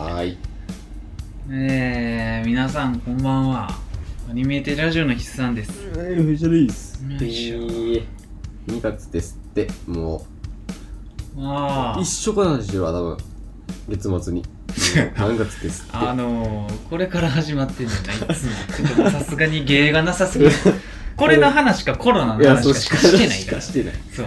はーい。えー、皆さんこんばんはアニメーテラジオの筆さんですはい、藤田です。よいしょ2月ですって、もあう、一緒かな、私は多分、月末に。何月ですって。ああのー、これから始まってんねんないつもちょっとさすがに芸がなさすぎるこれの話かコロナのいや、そう話かしかしてないからしてない。そう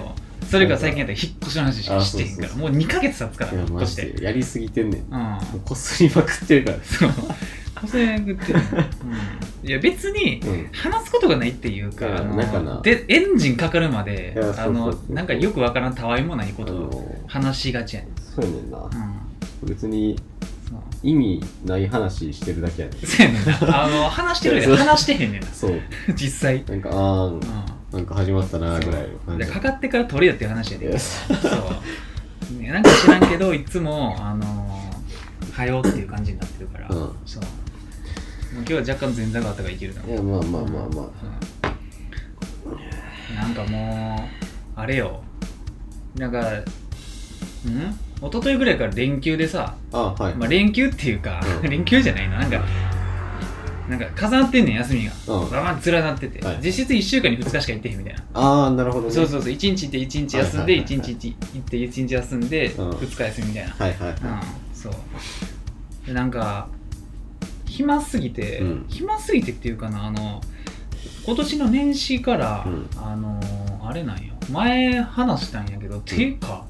それから最近やったら引っ越しの話しかしてへんからもう2ヶ月経つから引っ越してやりすぎてんねん。うんもうこすりまくってるから。そう個性食ってる、うん、いや 別にうん。話すことがないっていうか、でエンジンかかるまであのなんかよくわからんたわいもないこあとをの、話しがちやねん、そうやねんな。うん、別に意味ない話してるだけやねん。そうやねんなあの話してるやそう話してへんねんなそう。実際、なんか、あーん、うなんか始まったな、ぐらい。のか。かってから取れよっていう話やで。そう、ね、なんか知らんけどいつもあのはよっていう感じになってるから、うん。そう。もう今日は若干前座があったからいけるな。いや、まあまあまあまうん。なんかもうあれよ。なんかうん？一昨日ぐらいから連休でさ、あ。あはい。まあ、連休っていうか、うん。連休じゃないの。なんかなんか重なってんねん休みが。うん。ババン連なってて、はい。実質1週間に2日しか行ってへんみたいな、ああ、なるほどね。そうそうそう。1日行って1日休んで1はいはいはいはい。日行って1日休んでうん2日休みみたいな、はいはいはい。うん、そう。でなんか暇すぎて、うん。暇すぎてっていうかなあの今年の年始から、うん。あのあれなんよ。前話したんやけど、ていうか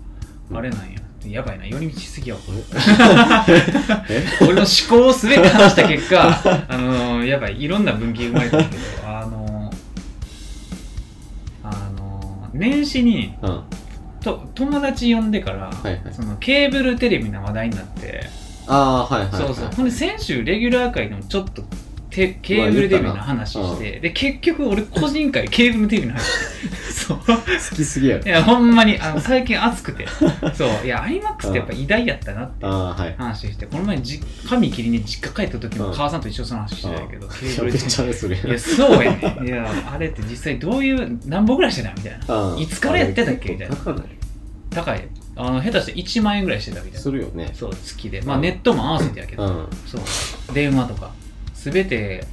うんあれなんややばいな。寄り道しすぎや 俺の思考をすべて話した結果 あのやばい。いろんな分岐生まれたんだけどあのあの年始にうん。と友達呼んでから、はいはい。そのケーブルテレビの話題になって、ああ、はいはいはい。そうそう。ほんで先週レギュラー界でもちょっとてケーブルテレビの話してで結局俺個人会ケーブルテレビの話して。そう。好きすぎやろ。い。やほんまにあの最近熱くて。そう。いや iMAX ってやっぱ偉大やったなって。話してこの前じ髪切りに実家帰った時もうん。母さんと一緒にその話してたけどケーブルテレ。ビ。いやそうやねん。いやあれって実際どういう何本ぐらいしてたみたいな。うんいつからやってたっけ？みたいな。高い？あの下手して1万円ぐらいしてたみたいな。するよね。そう月で。まあネットも合わせてやけど、うん。そう。電話とか全て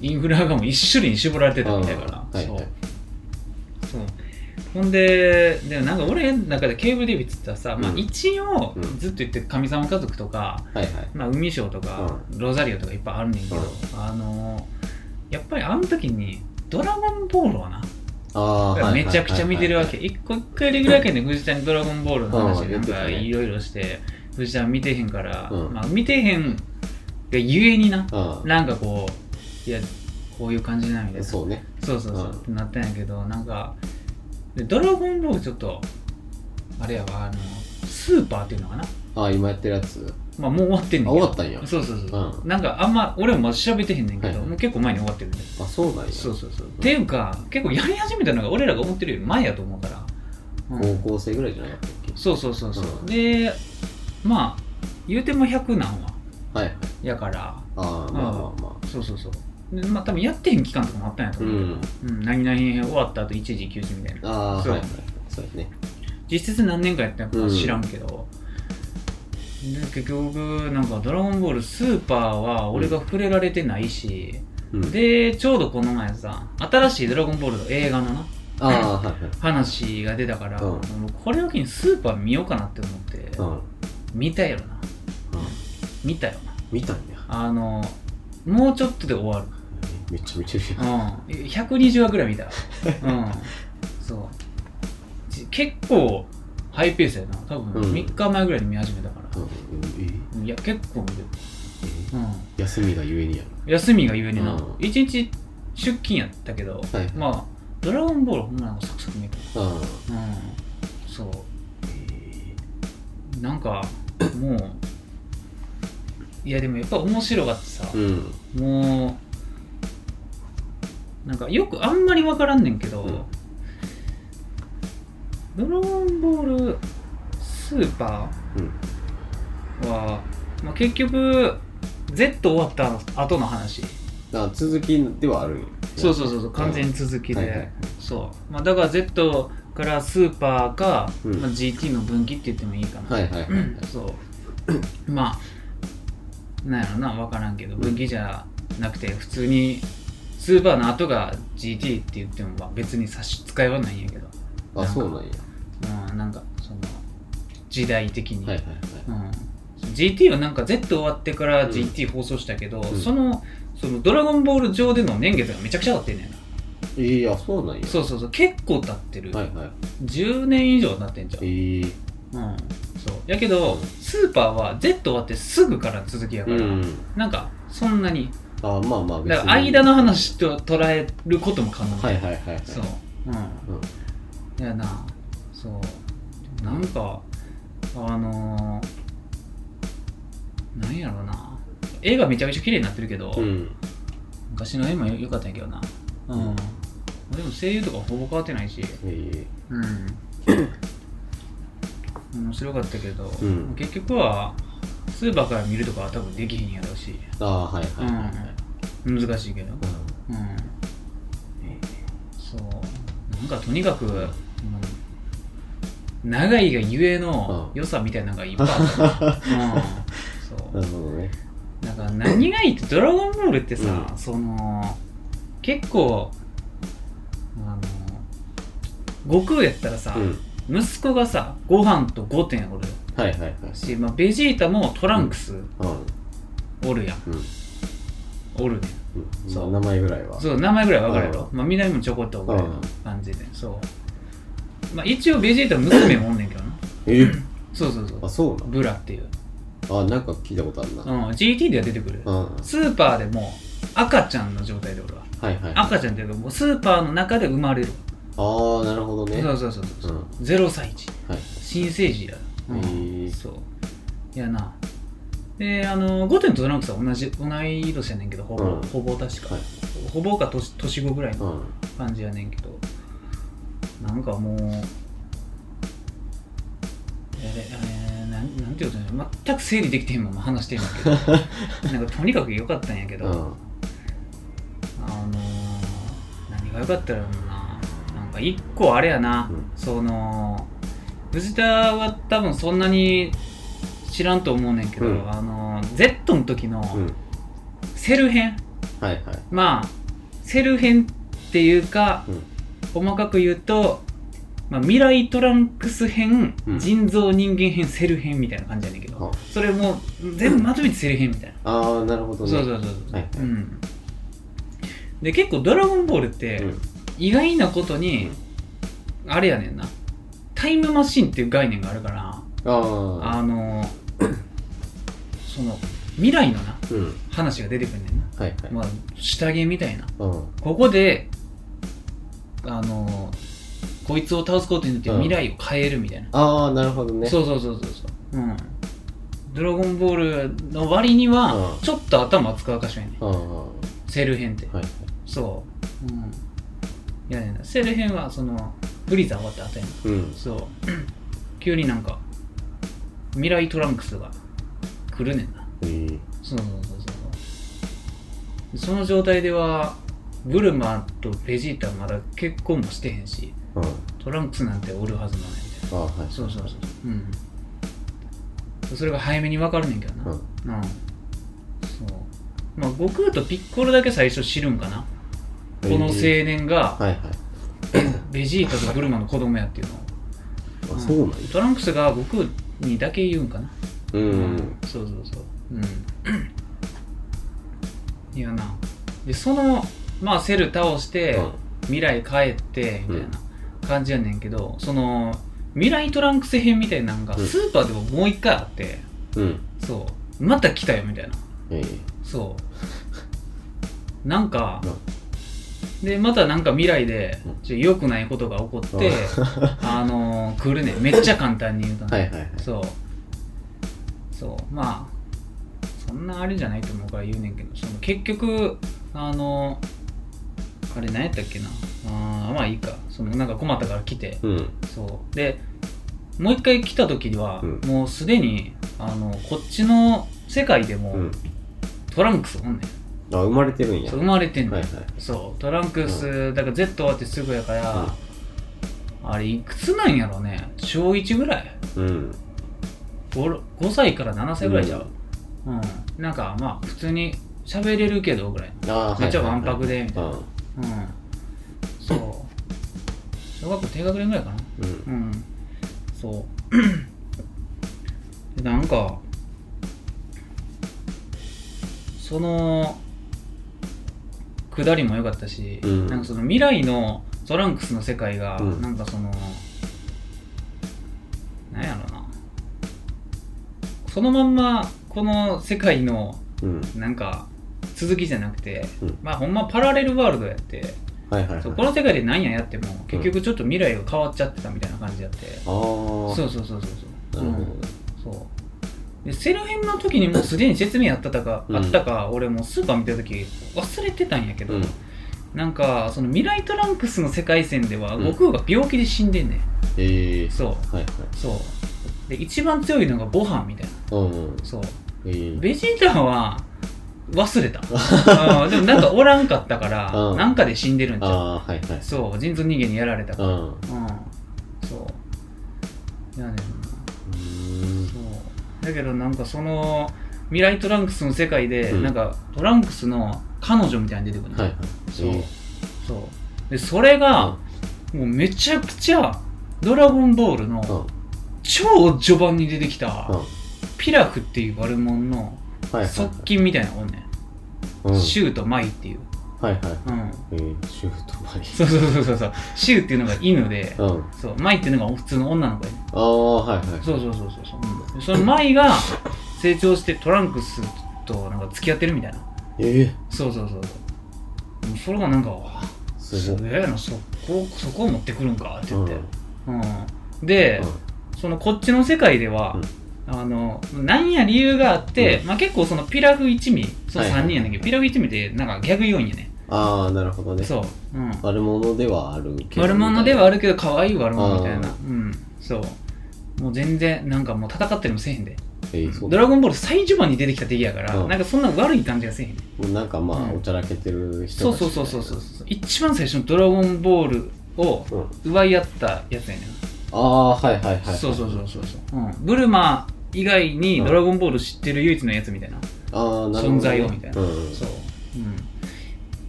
インフラがもう一種類に絞られてたみたいから、そう、うん。はいはい。そう。ほんででもなんか俺の中でケーブルテレビっつったらさ、まあうん。一応うん。ずっと言ってる神様家族とか、はいはい。まあ、海ショーとか、ロザリオとかいっぱいあるねんけど、うん。あのやっぱりあの時にドラゴンボールはな。めちゃくちゃ見てるわけ。一個一回レギュラー圏で藤田にドラゴンボールの話うんなんかいろいろして、藤田見てへんから、うん。まあ見てへんがゆえにな、うなんかこう、いや、こういう感じなみたい。そうね。そうそうそう、うんってなったんやけど、なんか、でドラゴンボールちょっと、あれやわ、あの、スーパーっていうのかな？ああ、今やってるやつ？まあもう終わってんねん終わったんやそうそうそう。うなんかあんま、俺もまだ調べてへんねんけど、はいもう結構前に終わってるんで。あ、そうなんや。そうそうそう。っていうか、結構やり始めたのが俺らが思ってるより前やと思うから。うん高校生ぐらいじゃなかったっけそうそうそうそう。うんで、まあ、言うても100なんは。はいはい。やから、ああ、まあまあまそうそうそう。でまあ多分やってへん期間とかもあったんやと思うけど、うん何々編終わった後一時休止みたいな。あ。ああ、そうはいはい。そうやね。実質何年間やったのか知らんけど、で結局なんか「ドラゴンボール」スーパーは俺が触れられてないし、うん。でちょうどこの前さ新しい「ドラゴンボール」の映画のなああ、はいはい。話が出たから、うんもうこれを機にスーパー見ようかなって思って、うん。うん。見たよな見たよな。見たんや。あのもうちょっとで終わる。めっちゃ見てるやん。うん。120話ぐらい見た うん。そう。じ結構ハイペースやな。多分うん。3日前ぐらいに見始めたから、うん。え？いや結構見てる、え？うん、休みがゆえにやろ。休みがゆえにな、うん。一日出勤やったけど、はいまあドラゴンボールほんまなんかサクサク見えたああ。うん。そう。えなんかもういやでもやっぱ面白がってさえ、うん。もうなんかよくあんまり分からんねんけど、うん。ドラゴンボールスーパうん。ーは、まあ、結局 Z 終わった後の話。あ続きではあるんや。そうそうそうそう完全に続きで、はいはいそう、まあ、だから Z からスーパーか、うん。まあ、GT の分岐って言ってもいいかな、はいはいはいそう。まあなんやろな分からんけど分岐じゃなくて普通にスーパーの後が GT って言ってもまあ別に差し支えはないんやけど。あそうなんや。うんなんかその時代的に、はいはいはい。うん、GT はなんか Z 終わってからうん。GT 放送したけど、ん。そのそのドラゴンボール上での年月がめちゃくちゃ経ってんねんな。いやそうなんや。そうそうそう。結構経ってる、はいはい。10年以上経ってんじゃん、えー、うん。そう。やけどスーパーは Z 終わってすぐからの続きやから、うん。なんかそんなに。あまあまあ別にだから間の話と捉えることも可能。はいはいはいはい。そう。うん。うん。いやな。そう。なんかあのー、なんやろな。絵がめちゃめちゃ綺麗になってるけど、うん。昔の絵も良かったんやけどな。うん、でも声優とかほぼ変わってないし。え。うん 面白かったけど、うん。結局はスーパーから見るとかは多分できへんやろうし、ー、ああはいはいはい。はいうん、難しいけど。うん。そう。なんかとにかく、うん長いがゆえのうん。良さみたいなのがいっぱいあった、うん、うん。そう。なるほどね。なんか何がいいってドラゴンボールってさ、うん。その結構あの悟空やったらさ、うん息子がさご飯と5点おるはいはいはい。し、まあ、ベジータもトランクスうん。おるやん、うん。おるねうん。そう。まあ名前ぐらいは。そう名前ぐらいわかるやろ、うまあ、南もちょこっとぐらいのうん。感じで。そう。まあ一応ベジータの娘もおんねんけどな。え？そうそうそう。あそうなブラっていう、のあなんか聞いたことあるな。うん、GT では出てくる、うん。スーパーでも赤ちゃんの状態でおるわ。はいはい。赤ちゃんっていうかもうスーパーの中で生まれるああなるほどね。そうそうそうそう、う。ん。0歳児はい。新生児や、うんそう。いやな。であのゴテンとトランクスは同じ同い年やねんけどほぼ、うん。ほぼ確か、はい。ほぼか年年後ぐらいのうん。感じやねんけど。なんかもうええー、なんなんていうことね全く整理できてへんまま話してるんだけど。なんかとにかく良かったんやけど、うん。あのー、何が良かったらななんか一個あれやな、うん。その藤田は多分そんなに知らんと思うねんけど、うん。あのー Z の時のうん。セル編、はいはい。まあセル編っていうか、うん。細かく言うと、まあ、未来トランクス編、うん。人造人間編セル編みたいな感じやねんけど、はそれもう全部まとめてセル編みたいな、ああなるほどね。そうそうそうそう、はいはい。うん。で結構「ドラゴンボール」ってうん意外なことに、あれやねんな。タイムマシンっていう概念があるからあの その未来のなうん。話が出てくんねんな、はいはい。まあ、下着みたいな。うん。ここであのこいつを倒すことによってうん。未来を変えるみたいな、ああなるほどね。そうそうそうそうそう。うん。ドラゴンボールの割にはうん。ちょっと頭使うかしらんねうん。うん。セル編って。はいそう。うん。いやいやセル編はそのブリザー終わった後やなうん。そう。急になんか未来トランクスが来るねんな。え。ーそうそうそうそう。その状態ではブルマとベジータはまだ結婚もしてへんしうん。トランクスなんておるはずもないみたいああはい。なそうそうそう。うん。それが早めに分かるねんけどな。うん。うん。そう。まあ悟空とピッコロだけ最初知るんかなこの青年がはいはい。ベジータとブルマの子供やっていうの。をあそうなんや。トランクスが悟空にだけ言うんかな。ううん。そうそうそう。うん。いやな。でそのまあセル倒して、うん未来帰ってみたいな感じやねんけど、その未来トランクス編みたいなのがうん。スーパーでももう一回あって、うん。そう。また来たよみたいな。ええ。そう。なんか、でまたなんか未来で良くないことが起こって、あのー来るね。んめっちゃ簡単に言うとね、はいそう。そう。まあそんなあれじゃないと思うから言うねんけどその結局あのあれ何やったっけな。あーまあいいか。そのなんか困ったから来て。うん。そう。でもう一回来た時には、うん。もうすでにあのこっちの世界でも、うん。トランクスおんねんあ生まれてるんや。そう生まれてんねん、はいはい。そうトランクス、だから Z 終わってすぐやから、あれいくつなんやろね。小1ぐらい。うん。5, 5歳から7歳ぐらいじゃう、うん。なんかまあ普通に喋れるけどぐらい。ああめっちゃわんぱくでみたいな。うん。うん。そう。小学校低学年ぐらいかな。うん。うん。そう。でなんかその下りも良かったし、うん。なんかその未来のトランクスの世界が、うん。なんかそのなんやろな。そのまんまこの世界のうん。なんか続きじゃなくて、うん。まあほんまパラレルワールドやってはいはいはい。そうこの世界で何ややっても結局ちょっと未来が変わっちゃってたみたいな感じやって、ああそうそうそうそうそう。うん。そうでセル編の時にもうすでに説明あったか、うん。あったか俺もうスーパー見た時忘れてたんやけど、うん。なんかその未来トランクスの世界線ではうん。悟空が病気で死んでんねん、ええそう。はいはい。そう。で一番強いのがボハンみたいな。うんうん。そう。ええベジータは忘れた。あーでもなんかおらんかったから、うん。なんかで死んでるんちゃう。はいはい。そう。人造人間にやられたから。うん。うん。そう。やねだけどなんかその未来トランクスの世界で、うん。なんかトランクスの彼女みたいに出てくるの、はいはい。そう、えそう。でそれが、もうめちゃくちゃドラゴンボールのえうん。超序盤に出てきた、うん。ピラフっていう悪者のはいはい側近みたいなおんねん、うん。シューとマイっていう、はいはい。うん、ええシュートマリそうそうそうそうそう。シューっていうのが犬で、うん。あそうマイっていうのが普通の女の子やねあはいはい。そうそうそうそうそう、うんそのマイが成長してトランクスとなんか付き合ってるみたいな。ええそうそうそうそう。それがなんかすごい。すげえなそこそこを持ってくるんかって言って、うん。で、そのこっちの世界では、あのなんや理由があって、うん。まあ、結構そのピラフ一味そのはいはい3人やねんけど、ピラフ一味ってなんかギャグ要因やねああなるほどね。そう、うん、悪者ではあるけど悪者ではあるけど可愛い悪者みたいな。あうん。そう。もう全然なんかもう戦ってるもせえへんで。ええそう。ドラゴンボール最序盤に出てきた敵やから、うん。なんかそんな悪い感じがせえへん。なんかまあ、うん。おちゃらけてる人そうそうそうそうそうそう。一番最初のドラゴンボールをう、うん、奪い合ったやつやねん。ああはいはいはいそうそうそうそうそう、うん、ブルマ以外にドラゴンボール知ってる唯一のやつみたいな、ああなるほど、ね、存在をみたいな。うん、そう、うん、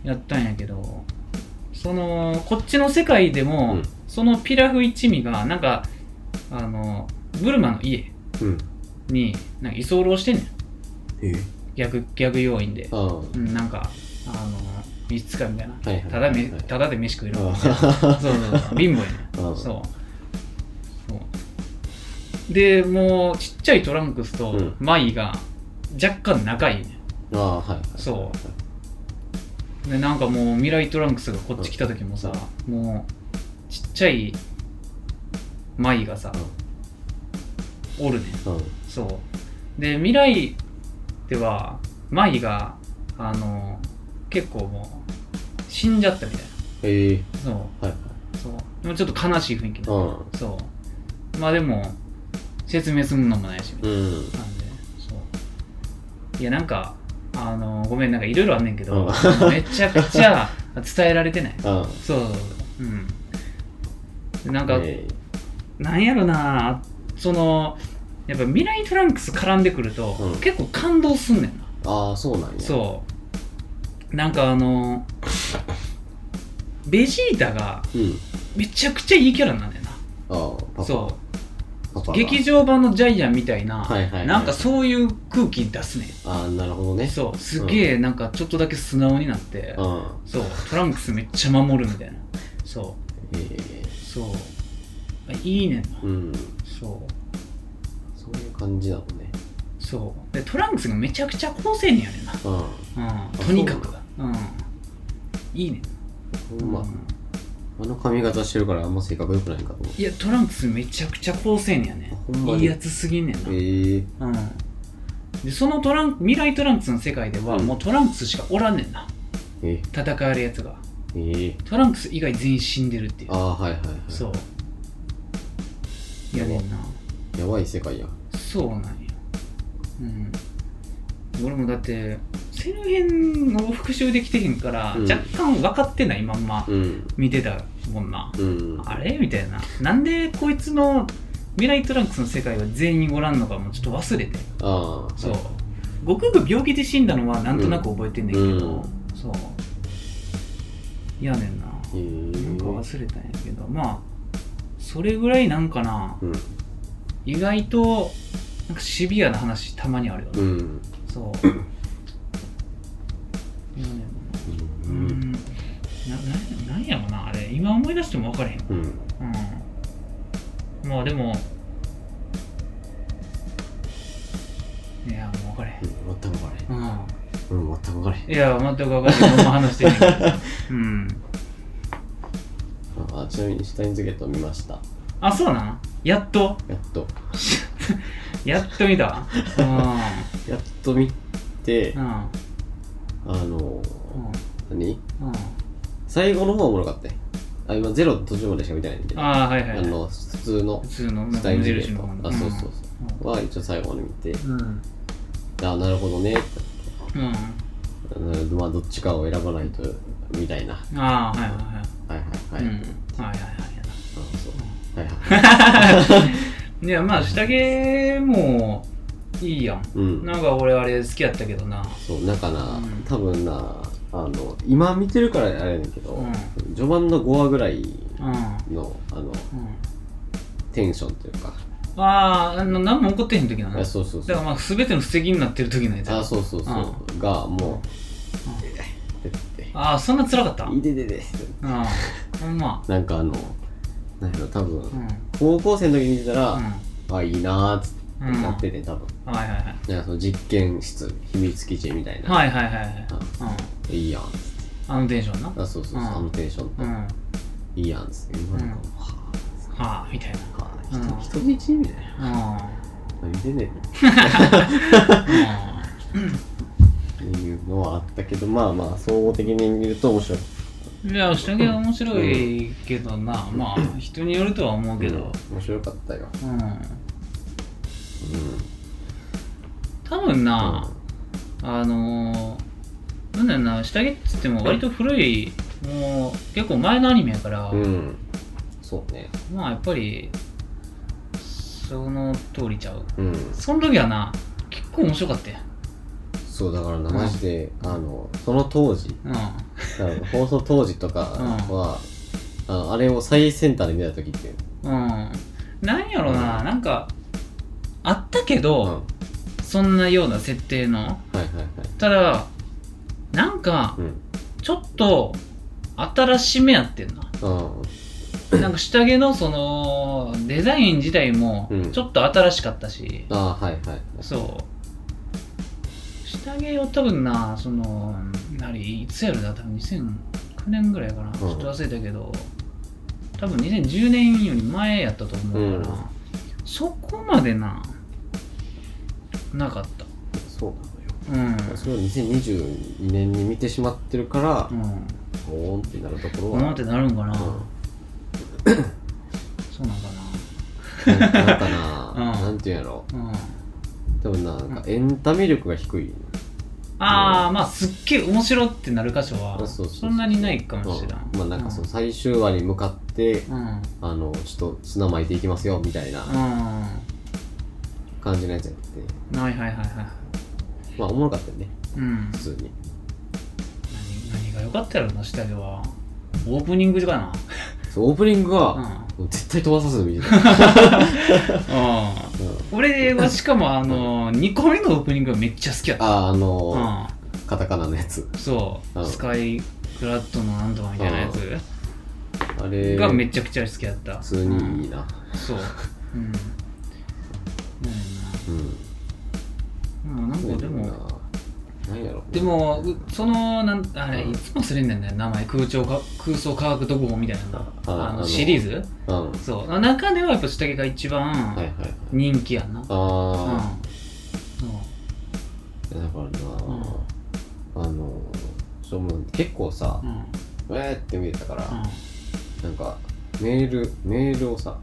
やったんやけどそのこっちの世界でも、うん。そのピラフ一味がなんかあのブルマの家うん。になんか居候してんねん。ええ。逆逆要因で、ああ。うん、なんかあの密使いみたいな、はいはいただめはい。ただで飯食える。あ そうそうそう。貧乏やねあそう。そう。でもうちっちゃいトランクスとうん。マイが若干仲いいねああはいはい。そうでなんかもう未来トランクスがこっち来た時もさ、もうちっちゃいマイがさ、おるねん。うん。そう。で未来ではマイがあの結構もう死んじゃったみたいええ。なそう。はいはい。そう。ちょっと悲しい雰囲気のうそう。まあでも説明するのもないし。みたいんうん。ななんでそう。いやなんかあのごめんなんかいろいろあんねんけどうん。めちゃくちゃ伝えられてない。うそうそう。うん。でなんか、えなんやろなそのやっぱ未来トランクス絡んでくると、うん。結構感動すんねんな。えああそうなんや。そう。なんかあのベジータがうん。めちゃくちゃいいキャラなんだよな。ああそう劇場版のジャイアンみたいな、はいはいはい。なんかそういう空気出すね。んああなるほどね。そうすげえなんかちょっとだけ素直になって、うん。そうトランクスめっちゃ守るみたいな。そええ。うそう。いいね。うん。そう。そういう感じなのね。そう。でトランクスがめちゃくちゃ高青年やねんな。うん。うん、とにかく。うん。いいね。ほんま。うんあの髪型してるからあんま性格良くないんかと思う。いやトランクスめちゃくちゃ高青年やね。あほんまに？いいやつすぎんねんな、ええ。うん。でそのトラン未来トランクスの世界では、うん。もうトランクスしかおらんねんな。え戦えるやつが。ええ。トランクス以外全員死んでるっていう。ああはいはいはい。そう。いやねんな。やばい世界や。そうなんや。うん。俺もだってセル編を復習できてへんから、うん。若干分かってないまんまうん。見てたもんな、うん。あれ？みたいな。なんでこいつの未来トランクスの世界は全員おらんのかもちょっと忘れて。ああ。そう。悟空が病気で死んだのはなんとなく覚えてんねんけど、うん。そう。いやねんな。なんか忘れたんやけど。まあそれぐらいなんかな。うん。意外となんかシビアな話たまにあるよな、うん。そう今思い出しても分からへん。うん。うん。まあでもいやもう分からへん。全く分からへん。うん。うん全く分からへん。いや全く分からへん。何も話してない うん。あちなみにシュタインズゲート見ました。あそうなん？やっと？やっと。やっと見た？う やっと見てんうん。あの何？うん。最後の方おもろかったよあ今ゼロの途中までしか見てないんで。あああはいはい、はい、の普通の普通のシュタインズゲー無印のあそうそうそう。は一応最後まで見て。うん。あなるほどね。うん。うん。まあどっちかを選ばないとみたいな。はああはいはいはい。いはいはい、うん。はいはいはい。あそう。はいはい。いやまあ下着もいいやん。うん。なんか俺あれ好きやったけどな。そうなんかな、うん。多分なあの今見てるからあれやねんけど、うん。序盤の5話ぐらいうん。のあのうん。テンションというか、あああの何も起こってへん時なの？あそうそうそう。だからまあ全ての布石になってる時のやつあそうそうそう、がもああそんな辛かった？いでででってああほんま。なんかあのなんやろ多分、うん。高校生の時に見てたら、うん。あいいなーっつっなってて多分。はいはいはい。なんかその実験室秘密基地みたいな、はいはいはいはい。うん。いいやん。あのテンションな。あそうそうそう、うん。あのテンションと、うん。はいいいやんっつって今なんか、うん。はあみたいな。あはあうん。人人質みたいな。うん。何でね。ん。っていうのはあったけどまあまあ総合的に見ると面白い。うんいや下着は面白いけどな。まあ人によるとは思うけど。面白かったよ。うん。う多分ん。なあのー、なんだろうな下着っつっても割と古いもう結構前のアニメやから、うん、うん、そうね。まあやっぱりその通りちゃう。うん。その時はな結構面白かったよそうだからなマジで、あのその当時うん。放送当時とかは、あのあれを最先端で見た時って。うん。なんやろな、なんかあったけうん。ど、はそんなような設定の。いはいはい。ただなんかうん。ちょっと新しめやってんな。うん。なんか下着のそのデザイン自体もうん。ちょっと新しかったし、ああはいはいそう。下着を多分なその何いつやるだ多分2009年ぐらいかな、ちょっと忘れたけど。多分2010年より前やったと思うから、うん。そこまでななかった。そうなのよ。うん。それを2022年に見てしまってるからう、ん。おーんってなるところは。思ってなるんかな、うん。そうなんかな。んなんかな、うん。なんていうんやろ。なうん。多分ななんかエンタメ力が低いああまあすっげえ面白ってなる箇所はそんなにないかもしれん、うん。まあなんかその最終話に向かって、うん。うんあのちょっと砂巻いていきますよみたいな。は感じのやつやって。いはいはいはい。まあおもろかったよね。うん。普通に。何何が良かったやろな下では。オープニングかな。そうオープニングうん。は、もう絶対飛ばさず見てた、うん。俺はしかもあの2個目のオープニングがめっちゃ好きやった。あああのーうカタカナのやつ。んそう、うん。スカイクラッドのなんとかみたいなやつ。あれ。がめちゃくちゃ好きやった。普通にいいな。そう。うんうん、うん。なんかでもなんやろでもうそのなんあれいつも忘れんねんだよ名前。空調か空想科学特報みたいなのああのシリーズ？うん。はいそう。中ではやっぱ下着が一番はいはい人気やんな、うん。あそう。あ、だからな、あのそうもう。結構さう、ん。えーって見えたから、うん。なんかメールメールをさ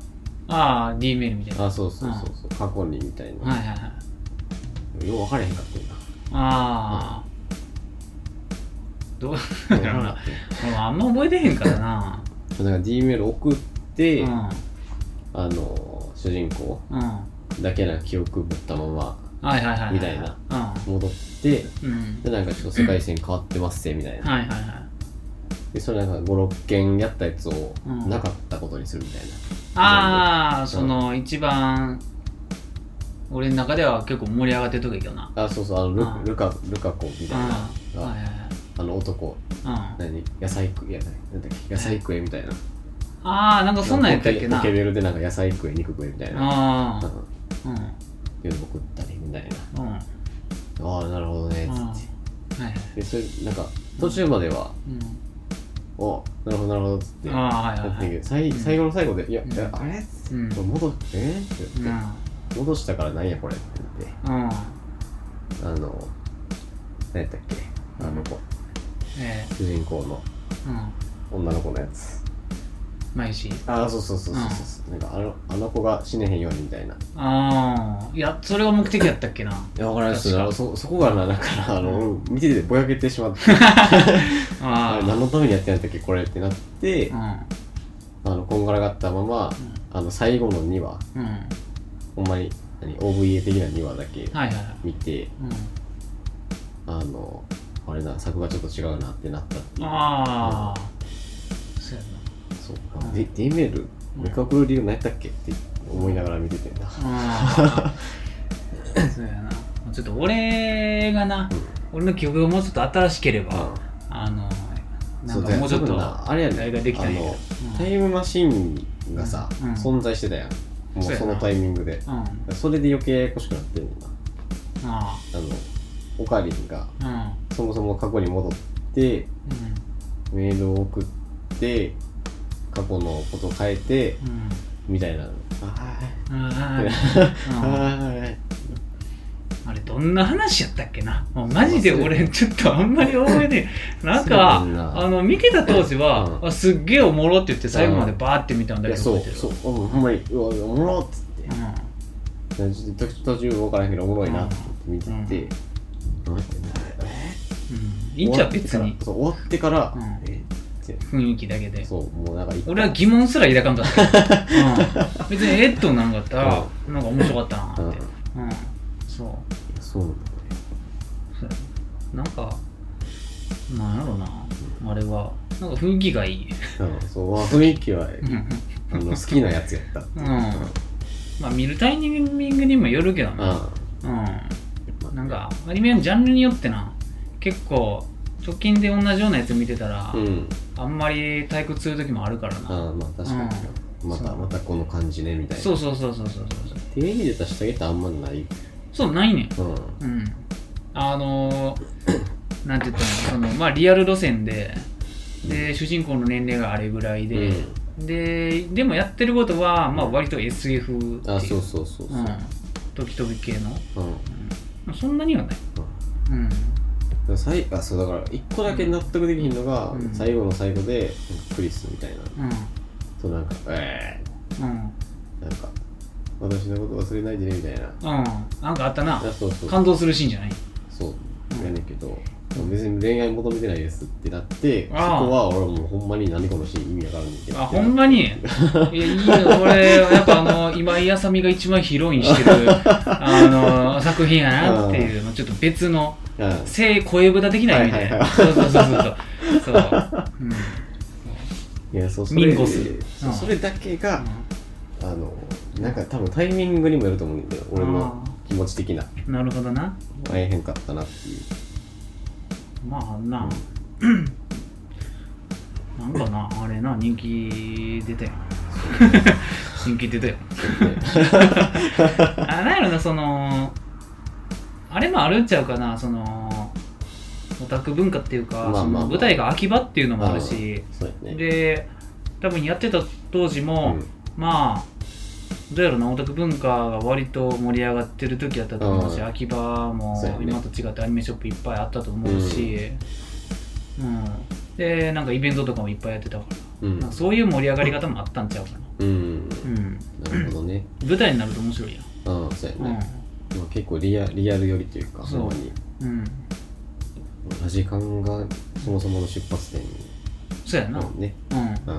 ああ D メールみたいな。あそうそうそうそう、過去にみたいな、はいはいはい。よう分からへんかったんだああ どうな俺もあんま覚えてへんからな。たなんか D メール送って、うん。あの主人公うん。だけな記憶持ったままはいはいはいはいみたいな。うん戻ってうん。でなんかちょっと世界線変わってますぜみたいな。はいはいはいでそれなんか56件やったやつをうん。なかったことにするみたいああその一番俺の中では結構盛り上がってる時やけどなな。あそうそうあのルうん。ルカルカ子みたいな。うん。はいがはいはい。あの男。うん。何？野菜食えやなんだっけ？野菜食えみたいな。ああなんかそんなんやったっけな。ポケベルでなんか野菜食え肉食えみたいな。あうん。あうん。夜食ったりみたいな。うん。はいああなるほどねつって。はい。でそれなんか途中まではうんおなるほどなるほどっつって。ああはいはいはい。最最後の最後で「いや、うん。いやあれ?」うん「戻ってえっ?」って。うん。言って「戻したからなんやこれ」って。言ってうん。あの何やったっけ？あの子。え主人公のえうん。女の子のやつ毎日ああそうそうそうそうそう、なんかあのあの子が死ねへんようにみたいな。いああいやそれが目的やったっけな。やわからないですそそこがなだからあの、見ててぼやけてしまって。ああれ何のためにやってんやったっけこれってなって、ああのこんがらがったまま、あの最後の2話うん。うんほんまに何 OVA 的な2話だけはいはいはい。見て、うん。あのあれな作がちょっと違うなってなったっていう。ああそう。うん。デディメールメカクル理由何やったっけ？って思いながら見てて。ん。だ、なああそうやな。ちょっと俺がな俺の記憶がもうちょっと新しければあのなんかもうちょっとなあれやねあれができたんタイムマシンがさ、うん。存在してたやん。もうそのタイミングで。うん。うんそれで余計ややこしくなってんねんな。ああのオカリンがあそもそも過去に戻ってうん。メールを送って過去のことを変えてうん。うんみたいな。ああれどんな話やったっけな？もうマジで俺ちょっとあんまり覚えて なんかあの見てた当時は、うすっげえおもろって言って最後までバーって見たんだけど覚えてる？そう。うんほんまにうわおもろっつって。うん。途途中分からんけどおもろいなって見てて、うん。いいんちゃう別に。そう終わってから、うん。え雰囲気だけで。そうもうなんか一俺は疑問すら抱かんかった、うん、別にえっとなんかった。ら、なんか面白かったなって、うん。うん。そう。そう。なんだそう。やなんかなんやろな。あれは。なんか雰囲気がいい。ねうん。そうまあ雰囲気は好きなやつやった。ううん。まあ見るタイミングにもよるけどなうん。うん。なんかアニメのジャンルによってな。結構直近で同じようなやつ見てたら、うん。あんまり退屈する時もあるからな、ああまあ確かに、またそう。またこの感じねみたいな。そうそうそうそうそうそう。っていう意味で出したげってあんまない。そうないね。んうん。うん。あのー、なんて言ったの？そのまあリアル路線でで主人公の年齢があれぐらいで、ででもやってることはまあ割と SF っていう。あそうそうそうそう。うん。時々系の、うん。そんなにはない。うんうん最あそうだから一個だけ納得できひんのが、うん。最後の最後でクリスみたいな。うん。そうなんかえうん。ー、なんか私のこと忘れないでねみたいな。うん。なんかあったな。あそうそう。感動するシーンじゃない？そう。やねんけど、別に恋愛求めてないですってなってそこああは俺もうほんまに何このシーン意味わからんねんけど。あほんまに？いやいいよ。俺やっぱあの今井あさみが一番ヒロインしてる あの作品やなっていうのちょっと別のうん。声声豚的な意味で、はいはいはい。そうそうそうそう。そう、うんいやそうそれそうそれだけが、あのなんか多分タイミングにもよると思うんだよ俺の気持ち的な。うんなるほどな。会えへんかったなっていう。まあな、なんかなあれな人気出たよ 人気出たよ あなんやろなそのあれもあるんちゃうかなそのオタク文化っていうか、まあまあまあ。その舞台が秋葉っていうのもあるし、ね。で多分やってた当時も、うん。まあどうやろなオタク文化が割と盛り上がってる時やったと思うし、うん。秋葉も今と違ってアニメショップいっぱいあったと思うし、うん。でなんかイベントとかもいっぱいやってたから、うん。かそういう盛り上がり方もあったんちゃうかな、うん。うん、なるほどね。舞台になると面白いやうんそうやん、ね、まあ、結構リアリアル寄りというかそう。ほんまに。うん。うん、ラジカンがそもそもの出発点そうやな、うんね。うん。うん。そう。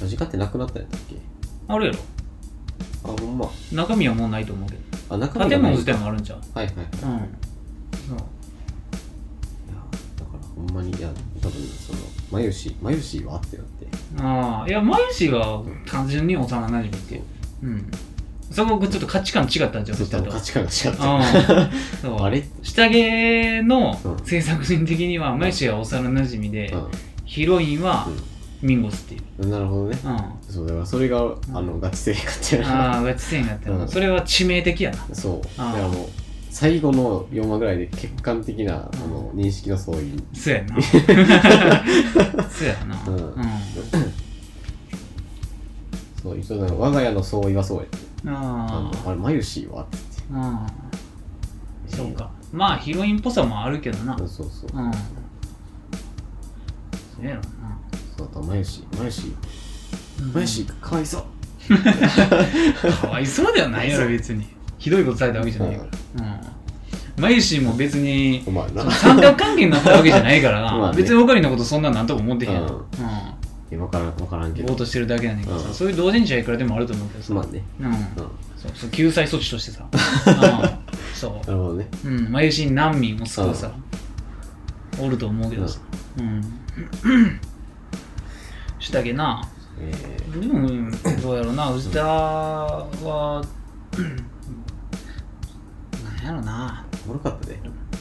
ラジカンってなくなったんやったっけ？あるやろ。あほんま。中身はもうないと思うけど。あ中身が建物自体もあるんちゃう？はいはいはい。うん。そう。いやだからほんまにいや多分そのマユシマユシはってなって。ああいやマユシは単純に幼馴染っていう。うんそこちょっと価値観違ったんじゃんそしたらと。価値観が違った。うん。そう。あれ？下着のうん。制作人的にはマユシは幼馴染で、うヒロインはミンゴスっていう、んなるほどね。うん、あそうだからそれがあのガチ勢かっていうあガチ戦やったよ、うん。それは致命的やな。そう。だあーからもう最後の4話ぐらいで客観的なあの認識の相違。そうやな。そうやな。うん。そう一応なんか我が家の相違はそうやって。うん、ああれマユシはってあうんそうか。まあヒロインっぽさもあるけどな。そうそうそう。うん。そうやろな。そうあとマユシマユシうん。マユシかわいそう。かわいそうではないやろ別に。ひどいことされたわけじゃないからうん。マユシーも別に三角関係になったわけじゃないからな、別にオカリのことそんなんなんとも思ってへんやん、ううんん分からん分からんけど。ぼーっとしてるだけやねんけどさ、うん。そういう同人誌はいくらでもあると思うけどさ、まあね。うん。うん。そう。そう。救済措置としてさ、うん、そなるほどね。う、うん、マユシー難民も救うさ、おると思うけどさ、うん、下着な。えでもうん。どうやろうな藤田は なんやろな。ー、おもろかったで、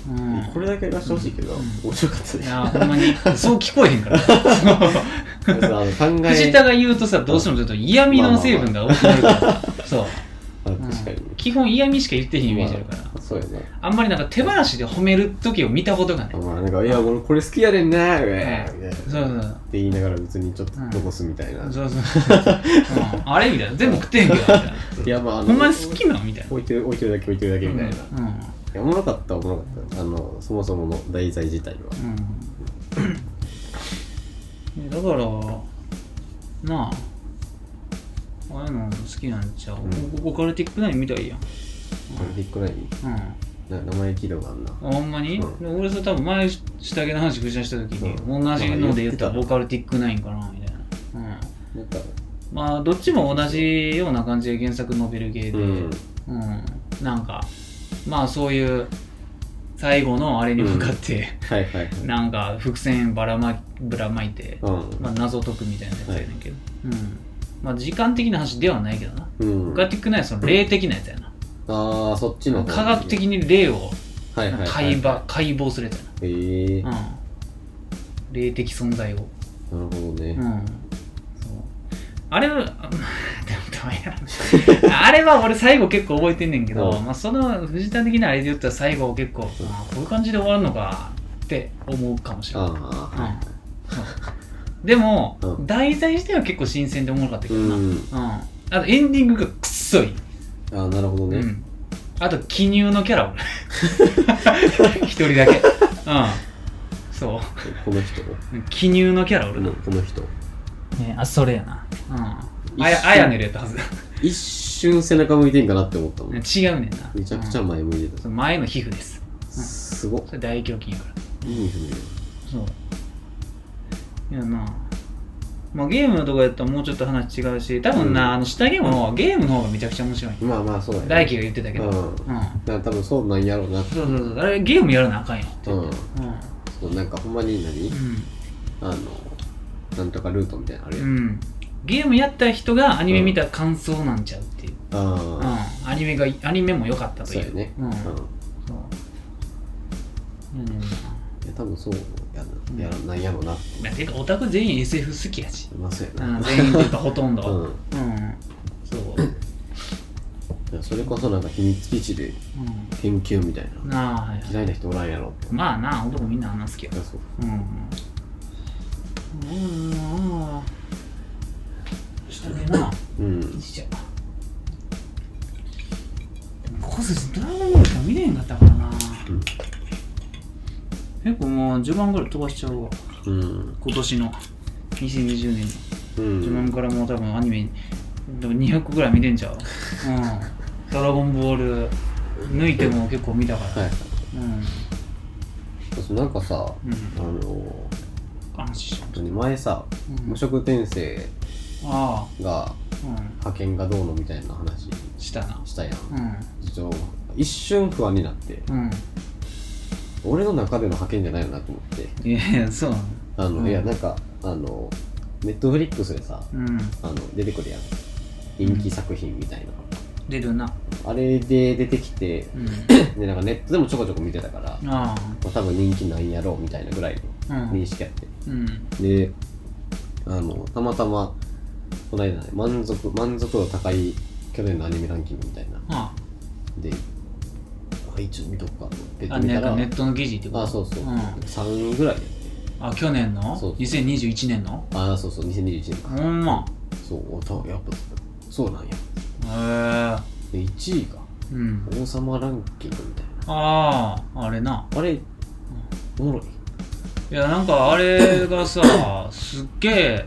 うん。これだけ言わせてほしいけど、うん。面白かったでいやほんまに。そう聞こえへんから。あの考え。藤田が言うとさどうしてもちょっと嫌味の成分が多くなるからさそう、あうん確かに、基本嫌味しか言ってへんイメージあるから、まあそうやねあんまりなんか手放しで褒める時を見たことがない。まあなんか「いや俺これ好きやねんな」みたいな。そうそうって言いながら別にちょっと残すみたいな、そうそうそう。うん、あれみたいな。全部食ってへんけど、みたいな。いやまああのほんまに好きなのみたいな。置いてる置いてるだけ置いてるだけみたいな、いうん。やおもろかったおもろかったあのそもそもの題材自体はうん。だから、なあ、ああいうの好きなんちゃう？うんオカルティックナインみたいやん。これビッグナイン？うん。な名前聞いたことあんなあほんまに、う俺それ多分前下着の話口出した時に、うん同じので言ったらなんか言ってたオカルティックナインかなみたいな。うん。なんかまあどっちも同じような感じで原作ノベル系で、ううんんなんかまあそういう最後のあれに向かって、はいはいはい。なんか伏線ばらまぶらまいて、うん。まあ、謎解くみたいなやつやねんけど、うん。まあ時間的な話ではないけどな、うん。オカルティックナインはその霊的なやつやな、ああそっちの方科学的に霊をはいはいはい解剖解剖するやつやへえな、うん、霊的存在を。なるほどね。うん。そう。あれは、あれは俺最後結構覚えてんねんけど、うんまあ、その藤田的なあれで言ったら最後結構、あこういう感じで終わるのかって思うかもしれない。うでも、うん題材自体は結構新鮮でおもろかったけどな。ううんん。あとエンディングがくっそいい。ああなるほどね、うん。あと記入のキャラ俺。一人だけ。うん。そう。この人 記入のキャラ俺な。この人ね、あ、それやな。うん。あや、あやねるやったはず。一瞬背中向いてんかなって思ったもん違うねんな。めちゃくちゃうん前向いてた、前の皮膚です。すごっそれ大胸筋やから。いいふうにそう。いやな。まあゲームのとこやったらもうちょっと話違うし、多分な、うんあの下着もゲームの方がめちゃくちゃ面白い。まあまあそうだね大輝が言ってたけど。ううんん。だから多分そうなんやろうなってそうそうそう。あれゲームやらなあかんよ。うんうん。そうなんかほんまに何、うん。あのなんとかルートみたいなのあるやん、うん。ゲームやった人がアニメ見た感想なんちゃうっていう。うん。あアニメが、アニメも良かったあという。そうやねうん。うんそう。やねんな。いや多分そうやなやらなんやろうなまあてかオタク全員 SF 好きやし。まあそうやな、うん、全員っていうかほとんど。うんうん。そう。それこそなんか秘密基地でう研究みたいん。ななあ、はいはい。嫌いな人おらんやろまあな、男みんなあんな好きやい。やそううん。うん。うん。下でな。うんよいしょ。ここドラゴンボールしか見れへんかったからな。うん結構もう序盤ぐらい飛ばしちゃうわ。うん今年の2020年の。うん序盤からもう多分アニメでも200個ぐらい見てんちゃう。うん。ドラゴンボール抜いても結構見たから。はいうん。そうなんかさ、うんあの安心し何前さうん無職転生あがあうん。派遣がどうのみたいな話。したな。したやん。一瞬不安になって。うん。俺の中での派遣じゃないよなと思って。いやいやそう。なのあの、うん。いやなんかあのネットフリックスでさうん。あの出てくるやん。人気作品みたいな、出るな。あれで出てきてうん。でなんかネットでもちょこちょこ見てたから、あまあ、多分人気なんやろうみたいなぐらいあの認識やって、うん。であのたまたまこの間ね満足満足度高い去年のアニメランキングみたいな。あであ一応見とくかと思って。あ見たらネットの記事ってこと？あそうそう、ん。3位ぐらいやってあ去年の？そうそう。2021年の？あそうそう。2021年。かほんま。そう。たやっぱそうなんや。へえ。で1位がうん。王様ランキングみたいあああれな。なあれおもろい。いやなんかあれがさすっげえ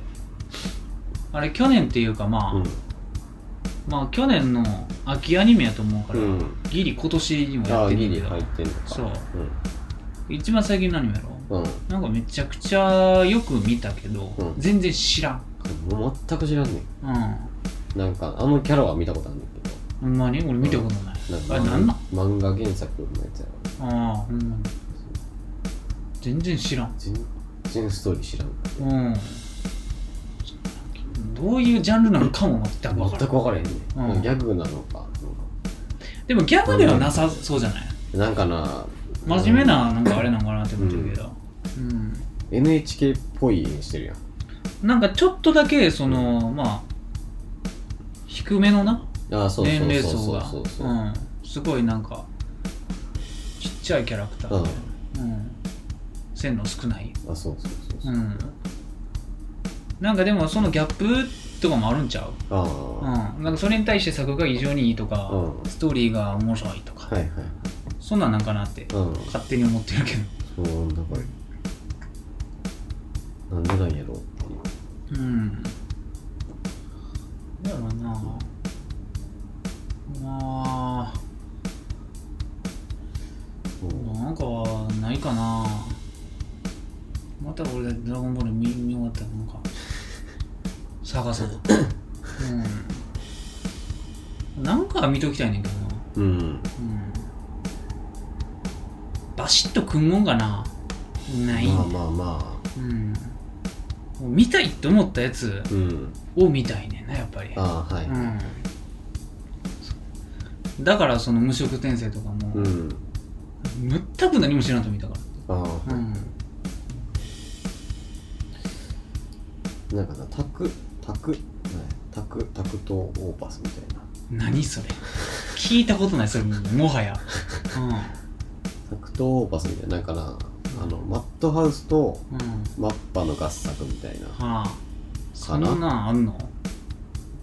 あれ去年っていうかまあ、うん。まあ去年の秋アニメやと思うから、うん。ギリ今年にもやってるけど。入ってんのか。そう。一番最近のアニメやろう？ん、うん、なんかめちゃくちゃよく見たけど、うん。全然知らん。もう全く知らんねうん。んなんかあのキャラは見たことあるんだけど。ほんまに？俺見たことない、なんかあれなんなん？漫画原作のやつやろ。ああほんまに。全然知らん。全然ストーリー知らんうんどういうジャンルなのかも全く分からん全く分からへんね、うん。ギャグなのかでもギャグではなさそうじゃない？なんかな。真面目ななんかあれなんかなって思ってるけど、うん、NHK っぽい演してるやん。なんかちょっとだけそのまあ低めのな？年齢層が。そうん。すごいなんかちっちゃいキャラクターで、うん。線の少ない、あそうそうそうそう。う、ん、なんかでもそのギャップとかもあるんちゃう、あうん、なんかそれに対して作が異常にいいとか、うん。ストーリーが面白いとか、あはいはい。そんなんなんかなってうん。勝手に思ってるけど。そうなんかなんでなんやろうっていう。うん。だろう。なまあ、そうなんかないかな。また俺ドラゴンボール見見終わったらなんか探そう。うん。なんかは見ときたいねんけどな。うんうん。バシッとくんもんがな。ないまあまあまうん。もう見たいって思ったやつあうんを見たいねんな、やっぱり。ああはいうん、だからその無色転生とかも、うん全く何も知らんと見たかああ、ら、うん、なんかなタクタクねタクタクトオーパスみたいな。何それ。聞いたことないそれもはや、タクトオーパスみたいななんかなあのマットハウスとうん。うん、マッパの合作みたいな。はあ。そんなんあんの？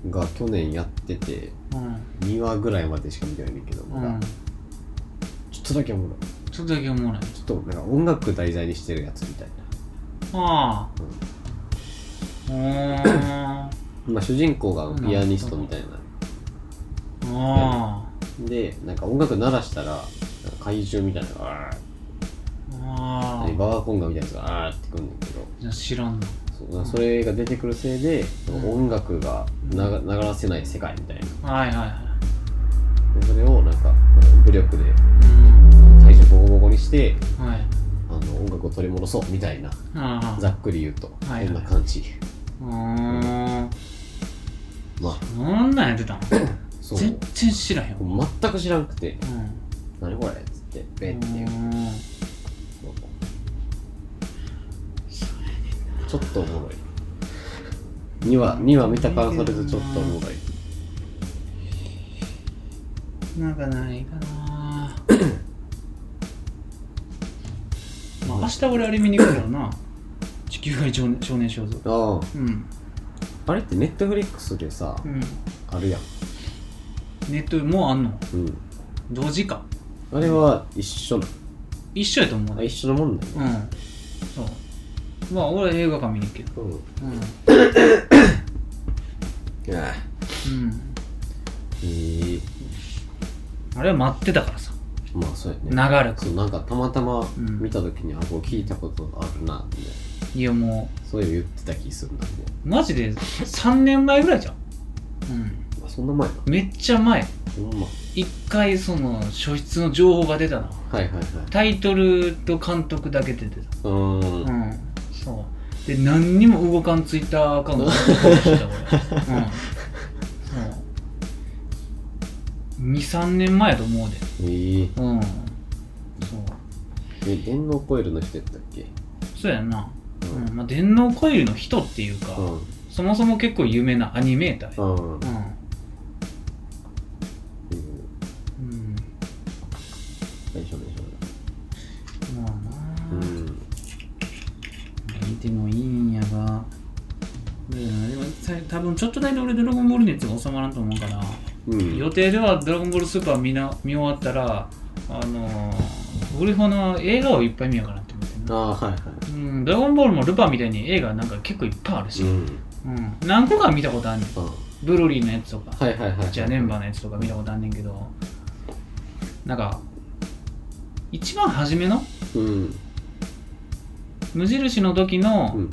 が去年やっててうん。2話ぐらいまでしか見てないんだけどまだ、うん。ちょっとだけおもろい。ちょっとだけ思わない。ちょっとなんか音楽題材にしてるやつみたいああ。うん。な、まあ、主人公がピアニストみたいな。あでなんか音楽鳴らしたら怪獣みたいなのがあババコンガみたいなやつがあーってくるんだけど。あ知らんのそうそれが出てくるせいで、うん。音楽がなが流らせない世界みたいな。はいはいはい。でそれをなんか武力でうん。怪獣ボコボコにしてはい。あの音楽を取り戻そうみたいな。ざっくり言うと、はいはい。こんな感じうー。んまあ。そんなんやってたの そう。全然知らへんわ。全く知らんくて。うん。何これっつってベンっていう。うん。ちょっとおもろい。2話2話見たからそれでちょっとおもろい。なんかないかな。まあ明日俺あれ見に行くからな。地球外少年少年少女。あうん。ああれってネットフリックスでさうん。あるやん。ネットもうあんの？うん。同時か？あれは一緒な一緒やと思うあ一緒のもんだよ。うん。そう。まあ俺は映画館見に行くけど。うん。うん。あうん。えー、あれは待ってたからさ。まあそうやね。長らく。そうなんかたまたまん。見た時に、あこれ聞いたことあるなみたいいやもそういうの言ってた気するんだけどう。マジで？3年前ぐらいじゃん。うん。あそんな前なめっちゃ前。ほんま。一回その初出の情報が出たの。はいはいはい。タイトルと監督だけ出てた。うーん。うん。そう。で何にも動かんツイッターアカウントしてた俺。うん。そう。23年前やと思うで。えー、うん。そう。え電脳コイルの人やったっけ？そうやんな、うん。うんまあ、電脳コイルの人っていうか、うん。そもそも結構有名なアニメーターや。うん。うん。うん。まあな、うん。見てもいいんやが。ででもさ多分ちょっとだけ俺ドラゴンボール熱が収まらんと思うから、うん。予定ではドラゴンボールスーパー見な見終わったらあのー、グリフォの映画をいっぱい見ようかなって思ってんなああはいはうん、ドラゴンボールもルパンみたいに映画なんか結構いっぱいあるし、いうん。うん、何個か見たことあんねん。あブロリーのやつとか、はいはいはいジャネンバーのやつとか見たことあんねんけど。なんか一番初めの？うん。無印の時の、うん。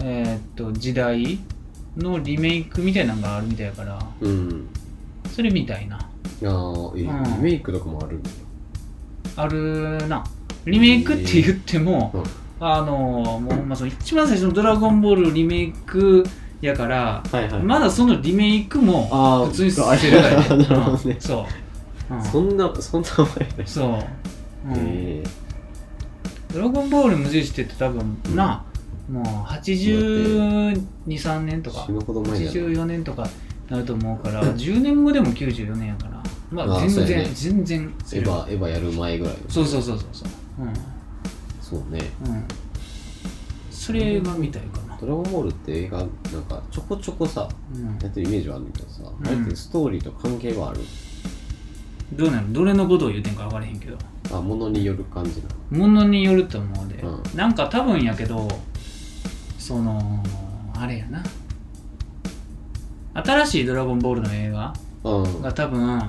えーっと時代のリメイクみたいなのがあるみたいやから。うん。それみたいな。ああえうん。リメイクとかもあるあるなリメイクって言っても、うん。あのもうまその一番最初の「ドラゴンボール」リメイクやから、はいはい。まだそのリメイクもあー普通にしてるからね。うんそう、うん。そんなそんな前だ。そう、うん。えドラゴンボール無印って言って多分な、もう823年とか死ぬほど前だな84年とかなると思うから 10年後でも94年やから。まああー全然、そうやね。全然エヴァエヴァやる前ぐらいそうそうそうそうそううん。そうね。うん。それが見たいかな。ドラゴンボールって映画なんかちょこちょこさうん。やってるイメージはあるんだけどさ、ん。あれってストーリーと関係はある？どうなの？どれのことを言うてんか分からへんけど。あものによる感じなものによると思うで、うなんか多分やけどそのあれやな。新しい「ドラゴンボール」の映画のうん。はが多分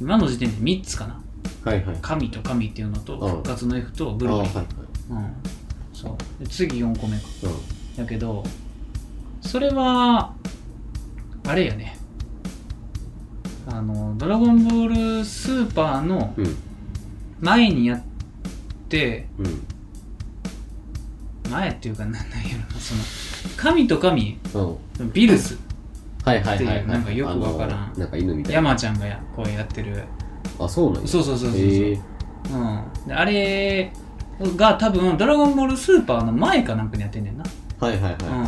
今の時点で3つかないはい。神と神っていうのとうん。復活の F とブあはいはい。ロリー、うん、そう。で次4個目か。うやけどそれはあれやね。あの「ドラゴンボールスーパー」のんうん。前にやってうん。前っていうかなんなんやろなその神と神うん。ビルスはいはいなんかよくわからん。あのなんか犬みたいな。山ちゃんがやこうやってるあそうなんや。そうそうそうそうそう、へえ。うん、であれが多分「ドラゴンボールスーパー」の前かなんかにやってんねんな、はいはいはいうん、